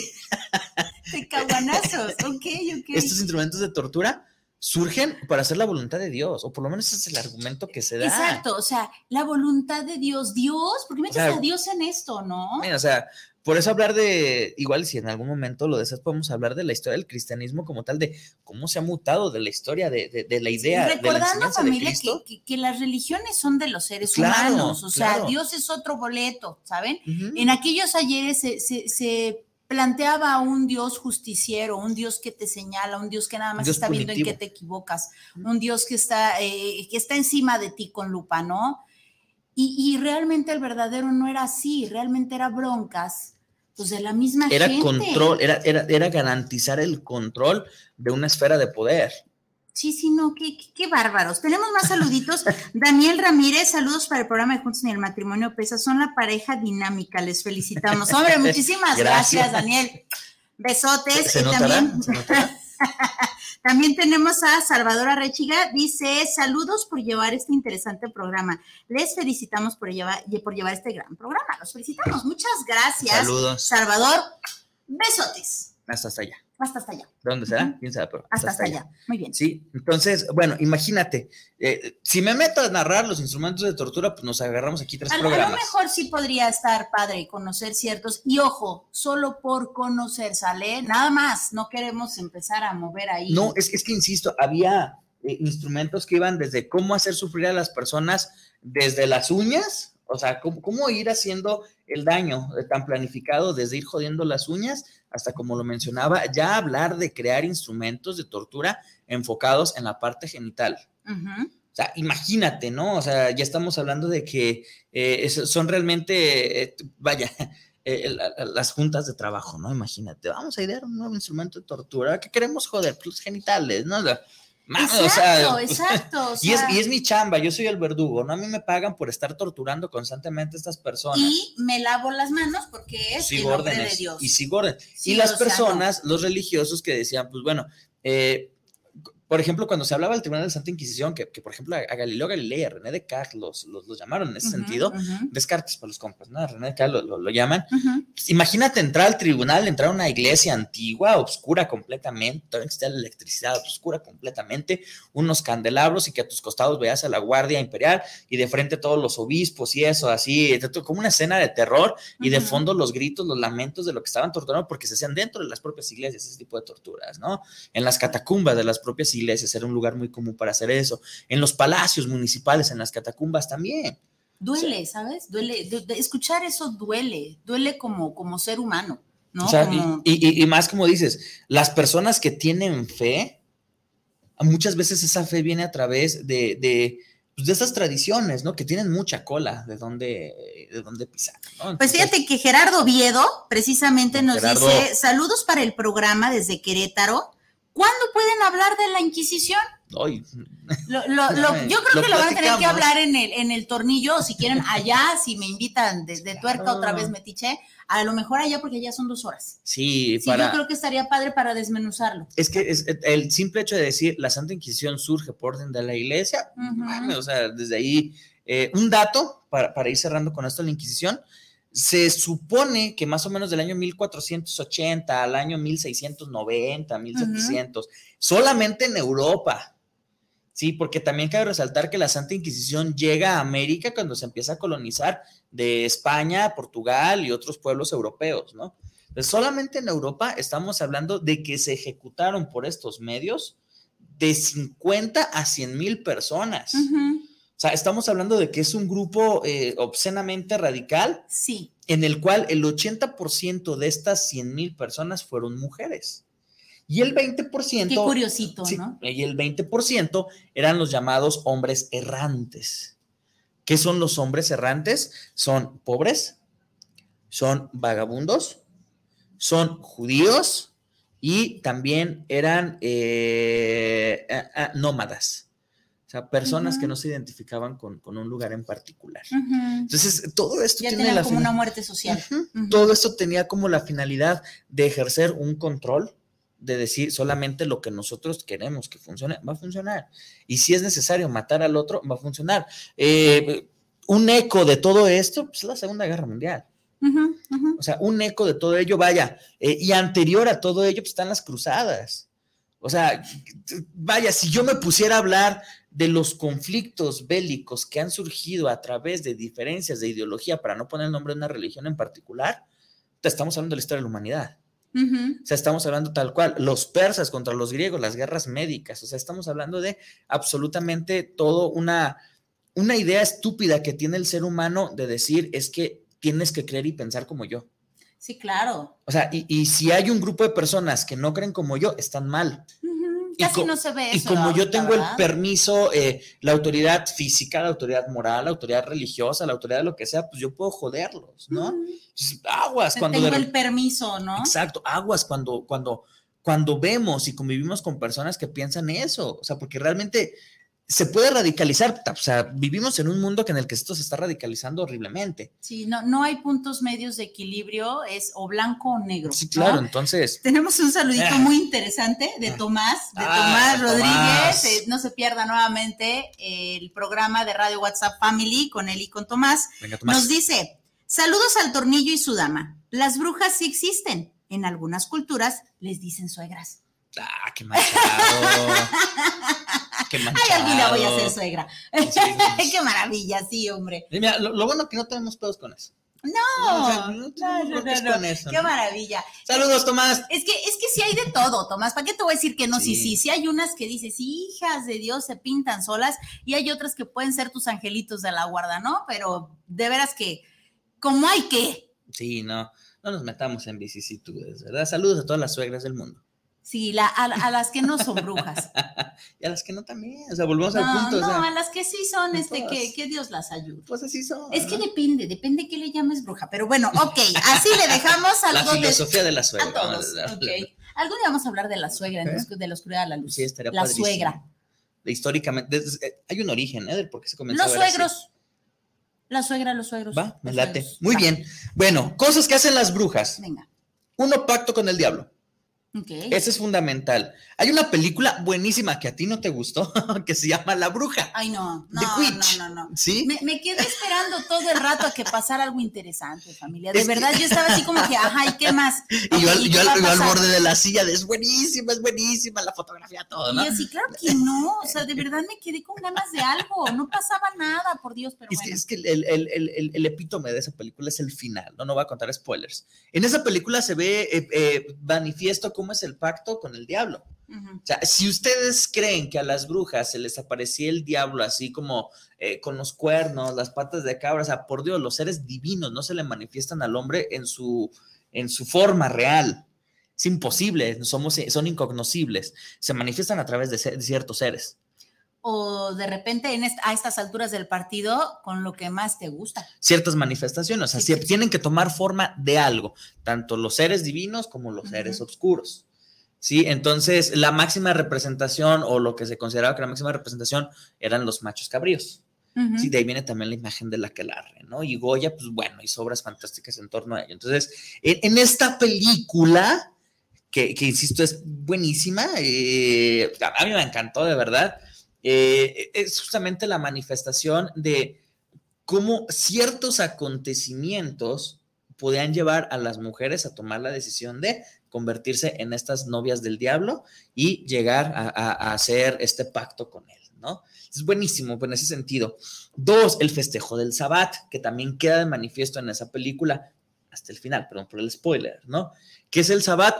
Tecaguanazos, ok, ok. Estos instrumentos de tortura surgen para hacer la voluntad de Dios, o por lo menos ese es el argumento que se da. Exacto, o sea, la voluntad de Dios, Dios, porque metes a Dios en esto, ¿no? o sea, por eso hablar de, igual si en algún momento lo deseas, podemos hablar de la historia del cristianismo como tal, de cómo se ha mutado, de la historia, de, de, la idea. recordando, de la familia, que, que, las religiones son de los seres humanos, o sea, Dios es otro boleto, ¿saben? En aquellos ayeres se, se, se planteaba un Dios justiciero, un Dios que te señala, un Dios que nada más está viendo en qué te equivocas, un Dios que está, eh, que está encima de ti con lupa, ¿no? Y, realmente el verdadero no era así, realmente era broncas, pues de la misma era control, era, era, era garantizar el control de una esfera de poder. Sí, sí, no, qué, qué, bárbaros. Tenemos más saluditos. Daniel Ramírez, saludos para el programa de Juntos en el Matrimonio Pesa. Son la pareja dinámica, les felicitamos. Hombre, muchísimas gracias, Daniel. Besotes. ¿Se también, también tenemos a Salvador Arrechiga, dice, saludos por llevar este interesante programa. Les felicitamos por llevar, por llevar este gran programa. Los felicitamos. Muchas gracias. Saludos. Salvador, besotes. Hasta allá. Hasta hasta allá. ¿Dónde será? ¿Quién sabe? hasta, hasta, allá. Muy bien. Sí, entonces, bueno, imagínate, eh, si me meto a narrar los instrumentos de tortura, pues nos agarramos aquí tres programas. A lo mejor sí podría estar padre conocer ciertos, y ojo, solo por conocer, ¿sale? Nada más, no queremos empezar a mover ahí. No, es, es que insisto, había eh, instrumentos que iban desde cómo hacer sufrir a las personas, desde las uñas, o sea, cómo, cómo ir haciendo el daño tan planificado, desde ir jodiendo las uñas hasta como lo mencionaba, ya hablar de crear instrumentos de tortura enfocados en la parte genital. O sea, imagínate, ¿no? O sea, ya estamos hablando de que eh, son realmente, eh, vaya, eh, las juntas de trabajo, ¿no? Imagínate, vamos a idear un nuevo instrumento de tortura. ¿Qué queremos joder? Pues genitales, ¿no? Exacto, exacto. y, es, mi chamba, yo soy el verdugo, ¿no? A mí me pagan por estar torturando constantemente a estas personas. Y me lavo las manos porque es el órdenes, de Dios. Y sigo orden. y las personas, los religiosos que decían, pues bueno, eh, por ejemplo, cuando se hablaba del Tribunal de Santa Inquisición, que, por ejemplo a, Galileo Galilei, a René Descartes los, los, llamaron en ese sentido, Descartes para los compas, ¿no? René Descartes lo, lo, llaman. imagínate entrar al tribunal, entrar a una iglesia antigua, oscura completamente, todavía existe la electricidad, oscura completamente, unos candelabros y que a tus costados veas a la Guardia Imperial y de frente todos los obispos y eso, así, como una escena de terror y de fondo los gritos, los lamentos de lo que estaban torturando porque se hacían dentro de las propias iglesias, ese tipo de torturas, ¿no? En las catacumbas de las propias iglesias iglesias era un lugar muy común para hacer eso. En los palacios municipales, en las catacumbas también. Duele, ¿sabes? Duele. escuchar eso duele, duele como, como ser humano, ¿no? y, más como dices, las personas que tienen fe, muchas veces esa fe viene a través de, de pues de esas tradiciones, ¿no? Que tienen mucha cola de dónde, de dónde pisar. pues fíjate que Gerardo Viedo precisamente nos dice, saludos para el programa desde Querétaro. ¿Cuándo pueden hablar de la Inquisición? Lo, yo creo que lo van a tener que hablar en el, en el tornillo, si quieren allá, si me invitan desde tuerca otra vez metiche, a lo mejor allá porque ya son dos horas. Sí, sí yo creo que estaría padre para desmenuzarlo. Es que es, el simple hecho de decir la Santa Inquisición surge por orden de la iglesia, o sea, desde ahí, eh, un dato para, para ir cerrando con esto la Inquisición, se supone que más o menos del año 1480 al año 1690, 1700, solamente en Europa. Sí, porque también cabe resaltar que la Santa Inquisición llega a América cuando se empieza a colonizar de España, Portugal y otros pueblos europeos, ¿no? Entonces, solamente en Europa estamos hablando de que se ejecutaron por estos medios de 50 a 100 mil personas. O sea, estamos hablando de que es un grupo eh, obscenamente radical. Sí. En el cual el 80% de estas 100 mil personas fueron mujeres. Y el 20%. Qué curiosito, ¿no? Y el 20% eran los llamados hombres errantes. ¿Qué son los hombres errantes? Son pobres, son vagabundos, son judíos y también eran eh, nómadas. O sea, personas que no se identificaban con, un lugar en particular. Entonces, todo esto ya tiene la como una muerte social. Todo esto tenía como la finalidad de ejercer un control, de decir solamente lo que nosotros queremos que funcione, va a funcionar. Y si es necesario matar al otro, va a funcionar. Eh, un eco de todo esto, pues la Segunda Guerra Mundial. O sea, un eco de todo ello, vaya, eh, y anterior a todo ello, pues están las cruzadas. O sea, vaya, si yo me pusiera a hablar de los conflictos bélicos que han surgido a través de diferencias de ideología, para no poner el nombre de una religión en particular, estamos hablando de la historia de la humanidad. O sea, estamos hablando tal cual, los persas contra los griegos, las guerras médicas, o sea, estamos hablando de absolutamente todo una, una idea estúpida que tiene el ser humano de decir es que tienes que creer y pensar como yo. Sí, claro. O sea, y, y si hay un grupo de personas que no creen como yo, están mal. Casi no se ve eso. Y como yo tengo el permiso, eh, la autoridad física, la autoridad moral, la autoridad religiosa, la autoridad de lo que sea, pues yo puedo joderlos, ¿no? aguas cuando. Tengo el permiso, ¿no? Exacto, aguas cuando, cuando, cuando vemos y convivimos con personas que piensan eso. O sea, porque realmente se puede radicalizar. O sea, vivimos en un mundo que en el que esto se está radicalizando horriblemente. Sí, no, no hay puntos medios de equilibrio, es o blanco o negro. Sí, claro, entonces. Tenemos un saludito ah. muy interesante de. Tomás, de ah, Tomás Rodríguez. Eh, no se pierda nuevamente el programa de Radio WhatsApp Family con él y con Tomás. Venga, Tomás. Nos dice: Saludos al tornillo y su dama. Las brujas sí existen. En algunas culturas les dicen suegras. Ah, qué manchado. qué. Ay, algún día voy a ser suegra. qué maravilla, sí, hombre. mira, lo, bueno es que no tenemos pedos con eso. No, no, no, no, Qué maravilla. Saludos, Tomás. Es que, es que sí hay de todo, Tomás. ¿Para qué te voy a decir que no? Sí, sí, sí, hay unas que dices, hijas de Dios, se pintan solas, y hay otras que pueden ser tus angelitos de la guarda, ¿no? Pero de veras que, como hay que. Sí, no, no nos metamos en vicisitudes, ¿verdad? Saludos a todas las suegras del mundo. Sí, la, a, las que no son brujas. y a las que no también, o sea, volvemos al punto. No, a las que sí son, este, que, que, Dios las ayude. Pues así son. Es que depende, depende que le llames bruja, pero bueno, ok, así le dejamos algo La filosofía de, la suegra. A todos, okay. Algo día vamos a hablar de la suegra, ¿Eh? de la oscuridad a la luz. Sí, estaría La suegra. Históricamente, hay un origen, ¿eh? por qué se comenzó Los suegros. La suegra, los suegros. Va, me late. Muy bien. Bueno, cosas que hacen las brujas. Venga. Uno, pacto con el diablo. Eso es fundamental. Hay una película buenísima que a ti no te gustó, que se llama La Bruja. Ay, no, no, no, no, ¿Sí? Me, quedé esperando todo el rato a que pasara algo interesante, familia. De verdad, yo estaba así como que, ajá, ¿y qué más? Y yo, yo, al borde de la silla, de, es buenísima, es buenísima la fotografía, todo, ¿no? Y así, claro que no, o sea, de verdad me quedé con ganas de algo, no pasaba nada, por Dios, pero es Que, es que el, el, el, el, epítome de esa película es el final, no, no voy a contar spoilers. En esa película se ve eh, eh, manifiesto cómo es el pacto con el diablo. O sea, si ustedes creen que a las brujas se les aparecía el diablo así como eh, con los cuernos, las patas de cabra, o sea, por Dios, los seres divinos no se le manifiestan al hombre en su, en su forma real. Es imposible, somos, son incognoscibles, se manifiestan a través de, ciertos seres o de repente en a estas alturas del partido con lo que más te gusta. Ciertas manifestaciones, o sea, tienen que tomar forma de algo, tanto los seres divinos como los seres oscuros. Sí, entonces la máxima representación o lo que se consideraba que la máxima representación eran los machos cabríos. Sí, de ahí viene también la imagen de la aquelarre, ¿no? Y Goya, pues bueno, hizo obras fantásticas en torno a ello. Entonces, en, esta película, que, insisto, es buenísima, eh, a mí me encantó, de verdad, eh, es justamente la manifestación de cómo ciertos acontecimientos podían llevar a las mujeres a tomar la decisión de convertirse en estas novias del diablo y llegar a, hacer este pacto con él, ¿no? Es buenísimo en ese sentido. Dos, el festejo del Sabbat, que también queda de manifiesto en esa película hasta el final, perdón por el spoiler, ¿no? ¿Qué es el Sabbat?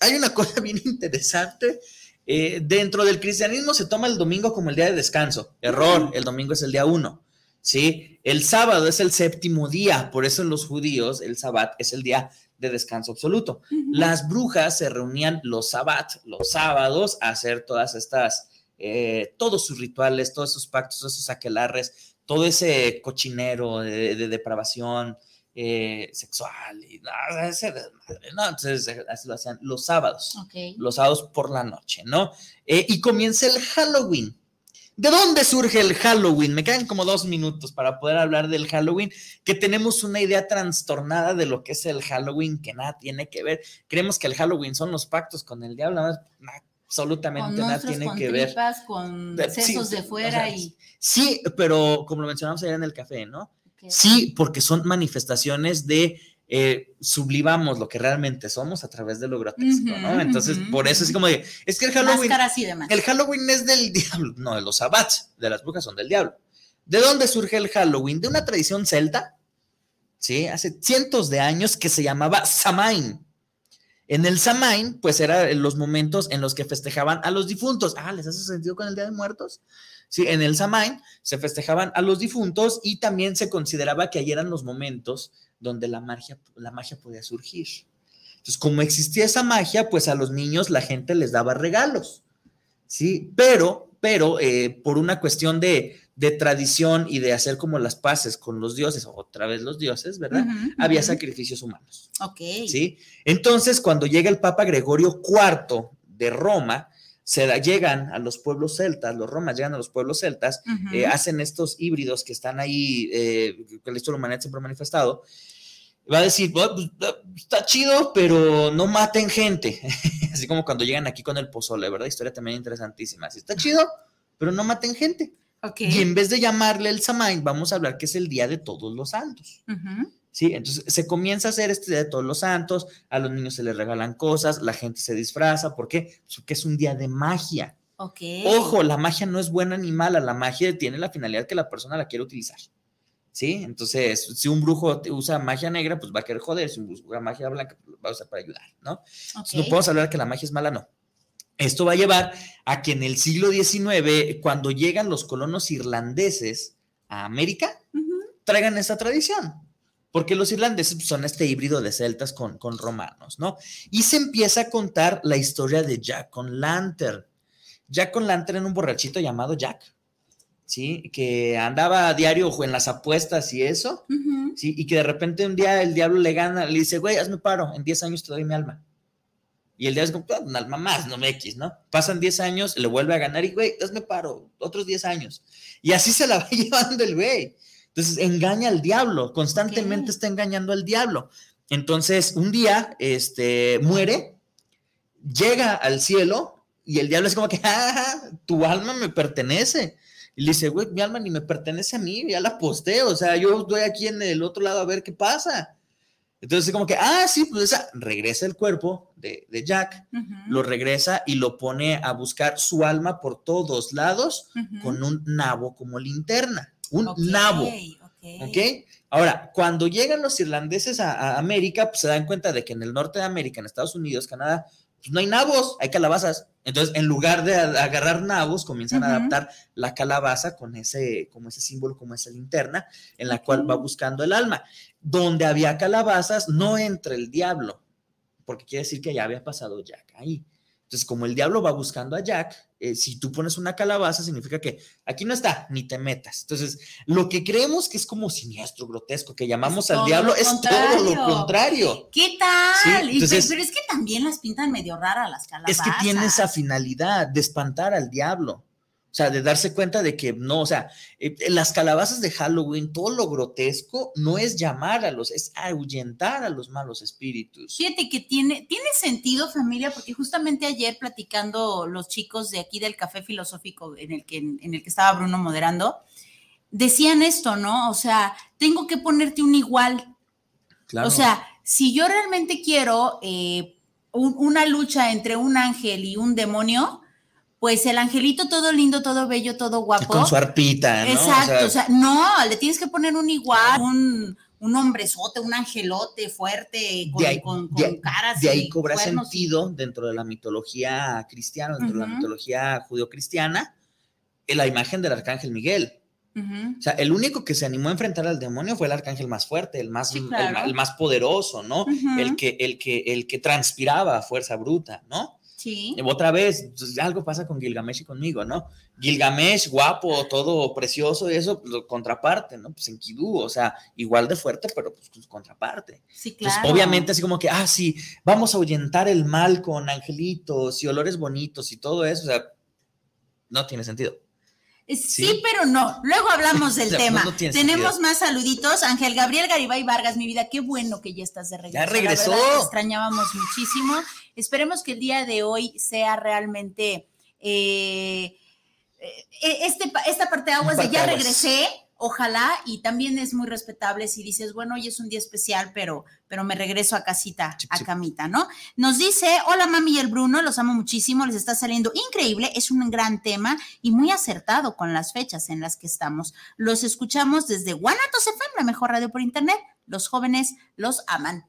hay una cosa bien interesante. Eh, dentro del cristianismo se toma el domingo como el día de descanso. Error, el domingo es el día uno. ¿sí? El sábado es el séptimo día, por eso en los judíos el sabbat es el día de descanso absoluto. Las brujas se reunían los sabbat, los sábados, a hacer todas estas, eh, todos sus rituales, todos esos pactos, todos esos aquelarres, todo ese cochinero de, depravación eh, sexual y ¿no? Entonces así lo hacían los sábados, los sábados por la noche, ¿no? Eh, y comienza el Halloween. ¿De dónde surge el Halloween? Me quedan como dos minutos para poder hablar del Halloween, que tenemos una idea trastornada de lo que es el Halloween, que nada tiene que ver. Creemos que el Halloween son los pactos con el diablo, absolutamente nada tiene que ver. Con sesos de fuera y... Sí, pero como lo mencionamos ayer en el café, ¿no? Sí, porque son manifestaciones de eh, sublivamos lo que realmente somos a través de lo grotesco, ¿no? Entonces, por eso es como de, es que el Halloween, el Halloween es del diablo, no, de los sabbats, de las brujas son del diablo. ¿De dónde surge el Halloween? De una tradición celta, ¿sí? Hace cientos de años que se llamaba Samain. En el Samain, pues eran los momentos en los que festejaban a los difuntos. Ah, ¿les hace sentido con el Día de Muertos? Sí, en el Samain se festejaban a los difuntos y también se consideraba que ahí eran los momentos donde la magia, la magia podía surgir. Entonces, como existía esa magia, pues a los niños la gente les daba regalos, ¿sí? Pero, pero eh, por una cuestión de, tradición y de hacer como las paces con los dioses, otra vez los dioses, ¿verdad? Había sacrificios humanos. Ok. ¿Sí? Entonces, cuando llega el Papa Gregorio IV de Roma, se llegan a los pueblos celtas, los romas llegan a los pueblos celtas, eh, hacen estos híbridos que están ahí, eh, que la historia humanidad siempre ha manifestado, va a decir, pues, está chido, pero no maten gente. Así como cuando llegan aquí con el pozole, ¿verdad? Historia también interesantísima. Así, está chido, pero no maten gente. Y en vez de llamarle el Samain, vamos a hablar que es el Día de Todos los Santos. ¿Sí? Entonces se comienza a hacer este Día de Todos los Santos, a los niños se les regalan cosas, la gente se disfraza, ¿por qué? Porque es un día de magia. Ojo, la magia no es buena ni mala, la magia tiene la finalidad que la persona la quiere utilizar. ¿sí? Entonces, si un brujo usa magia negra, pues va a querer joder, si un brujo usa magia blanca, pues va a usar para ayudar, ¿no? no podemos hablar que la magia es mala, no. Esto va a llevar a que en el siglo XIX, cuando llegan los colonos irlandeses a América, traigan esa tradición. Porque los irlandeses son este híbrido de celtas con, con romanos, ¿no? Y se empieza a contar la historia de Jack con Lantern. Jack con Lantern era un borrachito llamado Jack, ¿sí? Que andaba a diario en las apuestas y eso, ¿sí? Y que de repente un día el diablo le gana, le dice, güey, hazme paro, en 10 años te doy mi alma. Y el diablo es como, ah, un alma más, no me X, ¿no? Pasan 10 años, le vuelve a ganar y, güey, hazme paro, otros 10 años. Y así se la va llevando el güey. Entonces engaña al diablo, constantemente está engañando al diablo. Entonces, un día, este, muere, llega al cielo y el diablo es como que, ah, tu alma me pertenece. Y le dice, güey, mi alma ni me pertenece a mí, ya la posteo, o sea, yo estoy aquí en el otro lado a ver qué pasa. Entonces, como que, ah, sí, pues esa, regresa el cuerpo de, Jack, lo regresa y lo pone a buscar su alma por todos lados con un nabo como linterna, un nabo. ¿Ok? Ahora, cuando llegan los irlandeses a, a, América, pues se dan cuenta de que en el norte de América, en Estados Unidos, Canadá, pues no hay nabos, hay calabazas. Entonces, en lugar de agarrar nabos, comienzan a adaptar la calabaza con ese, como ese símbolo, como esa linterna, en la cual va buscando el alma. Donde había calabazas, no entra el diablo, porque quiere decir que ya había pasado Jack ahí. Entonces, como el diablo va buscando a Jack, eh, si tú pones una calabaza, significa que aquí no está, ni te metas. Entonces, lo que creemos que es como siniestro, grotesco, que llamamos al diablo, es todo lo contrario. ¿Qué tal? Entonces, pero es que también las pintan medio raras las calabazas. Es que tiene esa finalidad de espantar al diablo. O sea, de darse cuenta de que no, o sea, eh, las calabazas de Halloween, todo lo grotesco, no es llamar a los, es ahuyentar a los malos espíritus. Fíjate que tiene, tiene sentido, familia, porque justamente ayer platicando los chicos de aquí del Café Filosófico en el que, en el que estaba Bruno moderando, decían esto, ¿no? O sea, tengo que ponerte un igual. Claro. O sea, si yo realmente quiero eh, una lucha entre un ángel y un demonio, pues el angelito todo lindo, todo bello, todo guapo. Con su arpita, ¿no? Exacto, o sea, no, le tienes que poner un igual, un, un hombrezote, un angelote fuerte, con, con, caras. De ahí cobra sentido dentro de la mitología cristiana, dentro de la mitología judio-cristiana, la imagen del arcángel Miguel. O sea, el único que se animó a enfrentar al demonio fue el arcángel más fuerte, el más, el, más poderoso, ¿no? el, que, el, que, el que transpiraba a fuerza bruta, ¿no? Sí. Otra vez, pues, algo pasa con Gilgamesh y conmigo, ¿no? Gilgamesh, guapo, todo precioso, eso, lo contraparte, ¿no? Pues en Kidú, o sea, igual de fuerte, pero pues, pues contraparte. Sí, claro. obviamente, así como que, ah, sí, vamos a ahuyentar el mal con angelitos y olores bonitos y todo eso, o sea, no tiene sentido. Sí, pero no. Luego hablamos del tema. Tenemos más saluditos. Ángel Gabriel Garibay Vargas, mi vida, qué bueno que ya estás de regreso. Ya regresó. extrañábamos muchísimo. Esperemos que el día de hoy sea realmente eh, eh, este, esta parte de aguas de ya regresé ojalá, y también es muy respetable si dices, bueno, hoy es un día especial, pero, pero me regreso a casita, a camita, ¿no? Nos dice, hola mami y el Bruno, los amo muchísimo, les está saliendo increíble, es un gran tema y muy acertado con las fechas en las que estamos. Los escuchamos desde Guanatos FM, la mejor radio por internet. Los jóvenes los aman.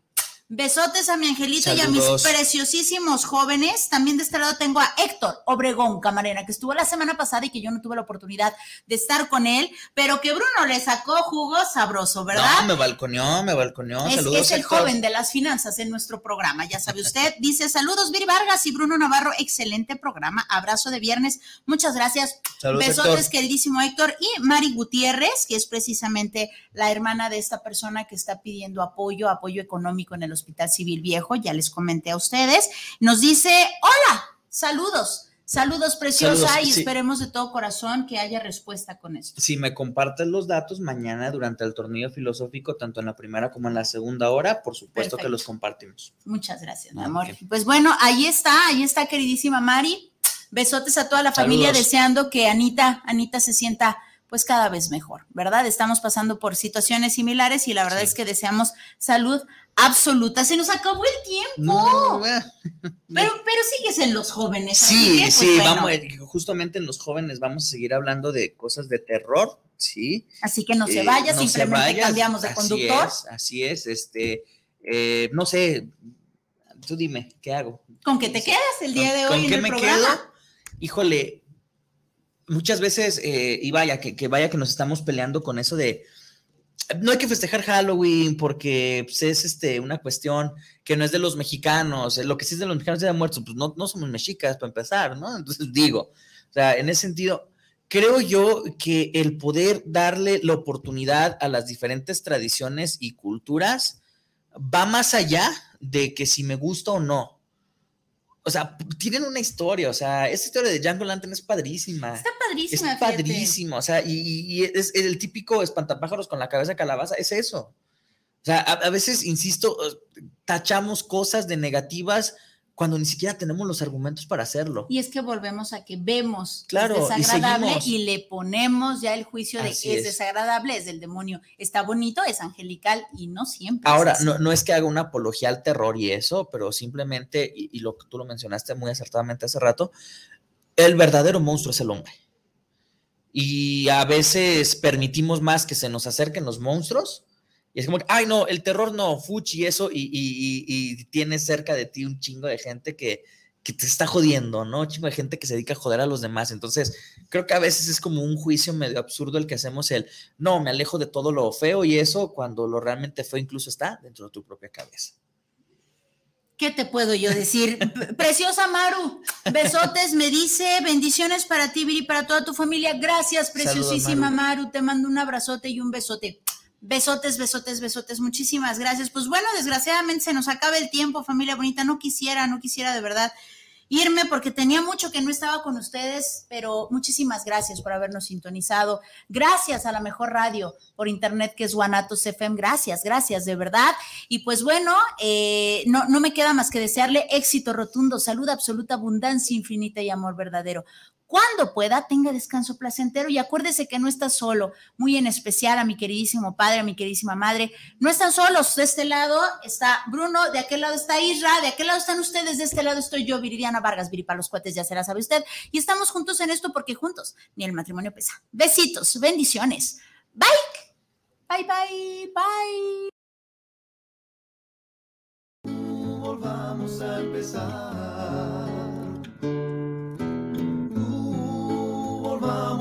Besotes a mi angelito y a mis preciosísimos jóvenes. También de este lado tengo a Héctor Obregón Camarena, que estuvo la semana pasada y que yo no tuve la oportunidad de estar con él, pero que Bruno le sacó jugo sabroso, ¿verdad? No, me balconeó, me balconeó. Es, saludos, es el joven de las finanzas en nuestro programa, ya sabe usted. Dice, saludos Viri Vargas y Bruno Navarro, excelente programa. Abrazo de viernes. Muchas gracias. Saludos, Besotes, queridísimo Héctor. Y Mari Gutiérrez, que es precisamente la hermana de esta persona que está pidiendo apoyo, apoyo económico en el Hospital Civil Viejo, ya les comenté a ustedes. Nos dice, hola, saludos. Saludos, preciosa, y esperemos de todo corazón que haya respuesta con esto. Si me compartes los datos mañana durante el torneo filosófico, tanto en la primera como en la segunda hora, por supuesto que los compartimos. Muchas gracias, mi amor. Pues bueno, ahí está, ahí está, queridísima Mari. Besotes a toda la familia, deseando que Anita, Anita se sienta pues cada vez mejor, ¿verdad? Estamos pasando por situaciones similares y la verdad es que deseamos salud absoluta. Se nos acabó el tiempo. pero, pero sigues en los jóvenes. Sí, pues, sí, vamos, justamente en los jóvenes vamos a seguir hablando de cosas de terror, sí. Así que no se eh, vaya, simplemente cambiamos de conductor. así es, este, eh, no sé, tú dime, ¿qué hago? ¿Con qué te quedas el día de hoy en el programa? Quedo? Híjole, muchas veces, eh, y vaya, que, vaya que nos estamos peleando con eso de, no hay que festejar Halloween porque pues, es este, una cuestión que no es de los mexicanos, lo que sí es de los mexicanos de muertos, pues no, no somos mexicas para empezar, ¿no? Entonces digo, o sea, en ese sentido, creo yo que el poder darle la oportunidad a las diferentes tradiciones y culturas va más allá de que si me gusta o no o sea, tienen una historia, o sea, esta historia de Django Lantern es padrísima. Está padrísima. Es padrísimo, o sea, y, es el típico espantapájaros con la cabeza calabaza, es eso. O sea, a, a, veces, insisto, tachamos cosas de negativas cuando ni siquiera tenemos los argumentos para hacerlo. Y es que volvemos a que vemos claro, es desagradable y, le ponemos ya el juicio de que es, desagradable, es del demonio. Está bonito, es angelical y no siempre. Ahora, no, no, es que haga una apología al terror y eso, pero simplemente, y, y lo que tú lo mencionaste muy acertadamente hace rato, el verdadero monstruo es el hombre. Y a veces permitimos más que se nos acerquen los monstruos y es como, ay, no, el terror no, fuchi, eso, y, y, y, tienes cerca de ti un chingo de gente que, que te está jodiendo, ¿no? Un chingo de gente que se dedica a joder a los demás. Entonces, creo que a veces es como un juicio medio absurdo el que hacemos el, no, me alejo de todo lo feo y eso, cuando lo realmente feo incluso está dentro de tu propia cabeza. ¿Qué te puedo yo decir? Preciosa Maru, besotes, me dice, bendiciones para ti, Viri, para toda tu familia. Gracias, preciosísima Maru. Te mando un abrazote y un besote. Besotes, besotes, besotes. Muchísimas gracias. Pues bueno, desgraciadamente se nos acaba el tiempo, familia bonita. No quisiera, no quisiera de verdad irme porque tenía mucho que no estaba con ustedes, pero muchísimas gracias por habernos sintonizado. Gracias a la mejor radio por internet que es Guanatos FM. Gracias, gracias, de verdad. Y pues bueno, eh, no, no me queda más que desearle éxito rotundo, salud absoluta, abundancia infinita y amor verdadero cuando pueda, tenga descanso placentero y acuérdese que no está solo, muy en especial a mi queridísimo padre, a mi queridísima madre. No están solos, de este lado está Bruno, de aquel lado está Isra, de aquel lado están ustedes, de este lado estoy yo, Viridiana Vargas, Viri para los cuates, ya se la sabe usted. Y estamos juntos en esto porque juntos ni el matrimonio pesa. Besitos, bendiciones. Bye. Bye, bye, bye. Volvamos a empezar.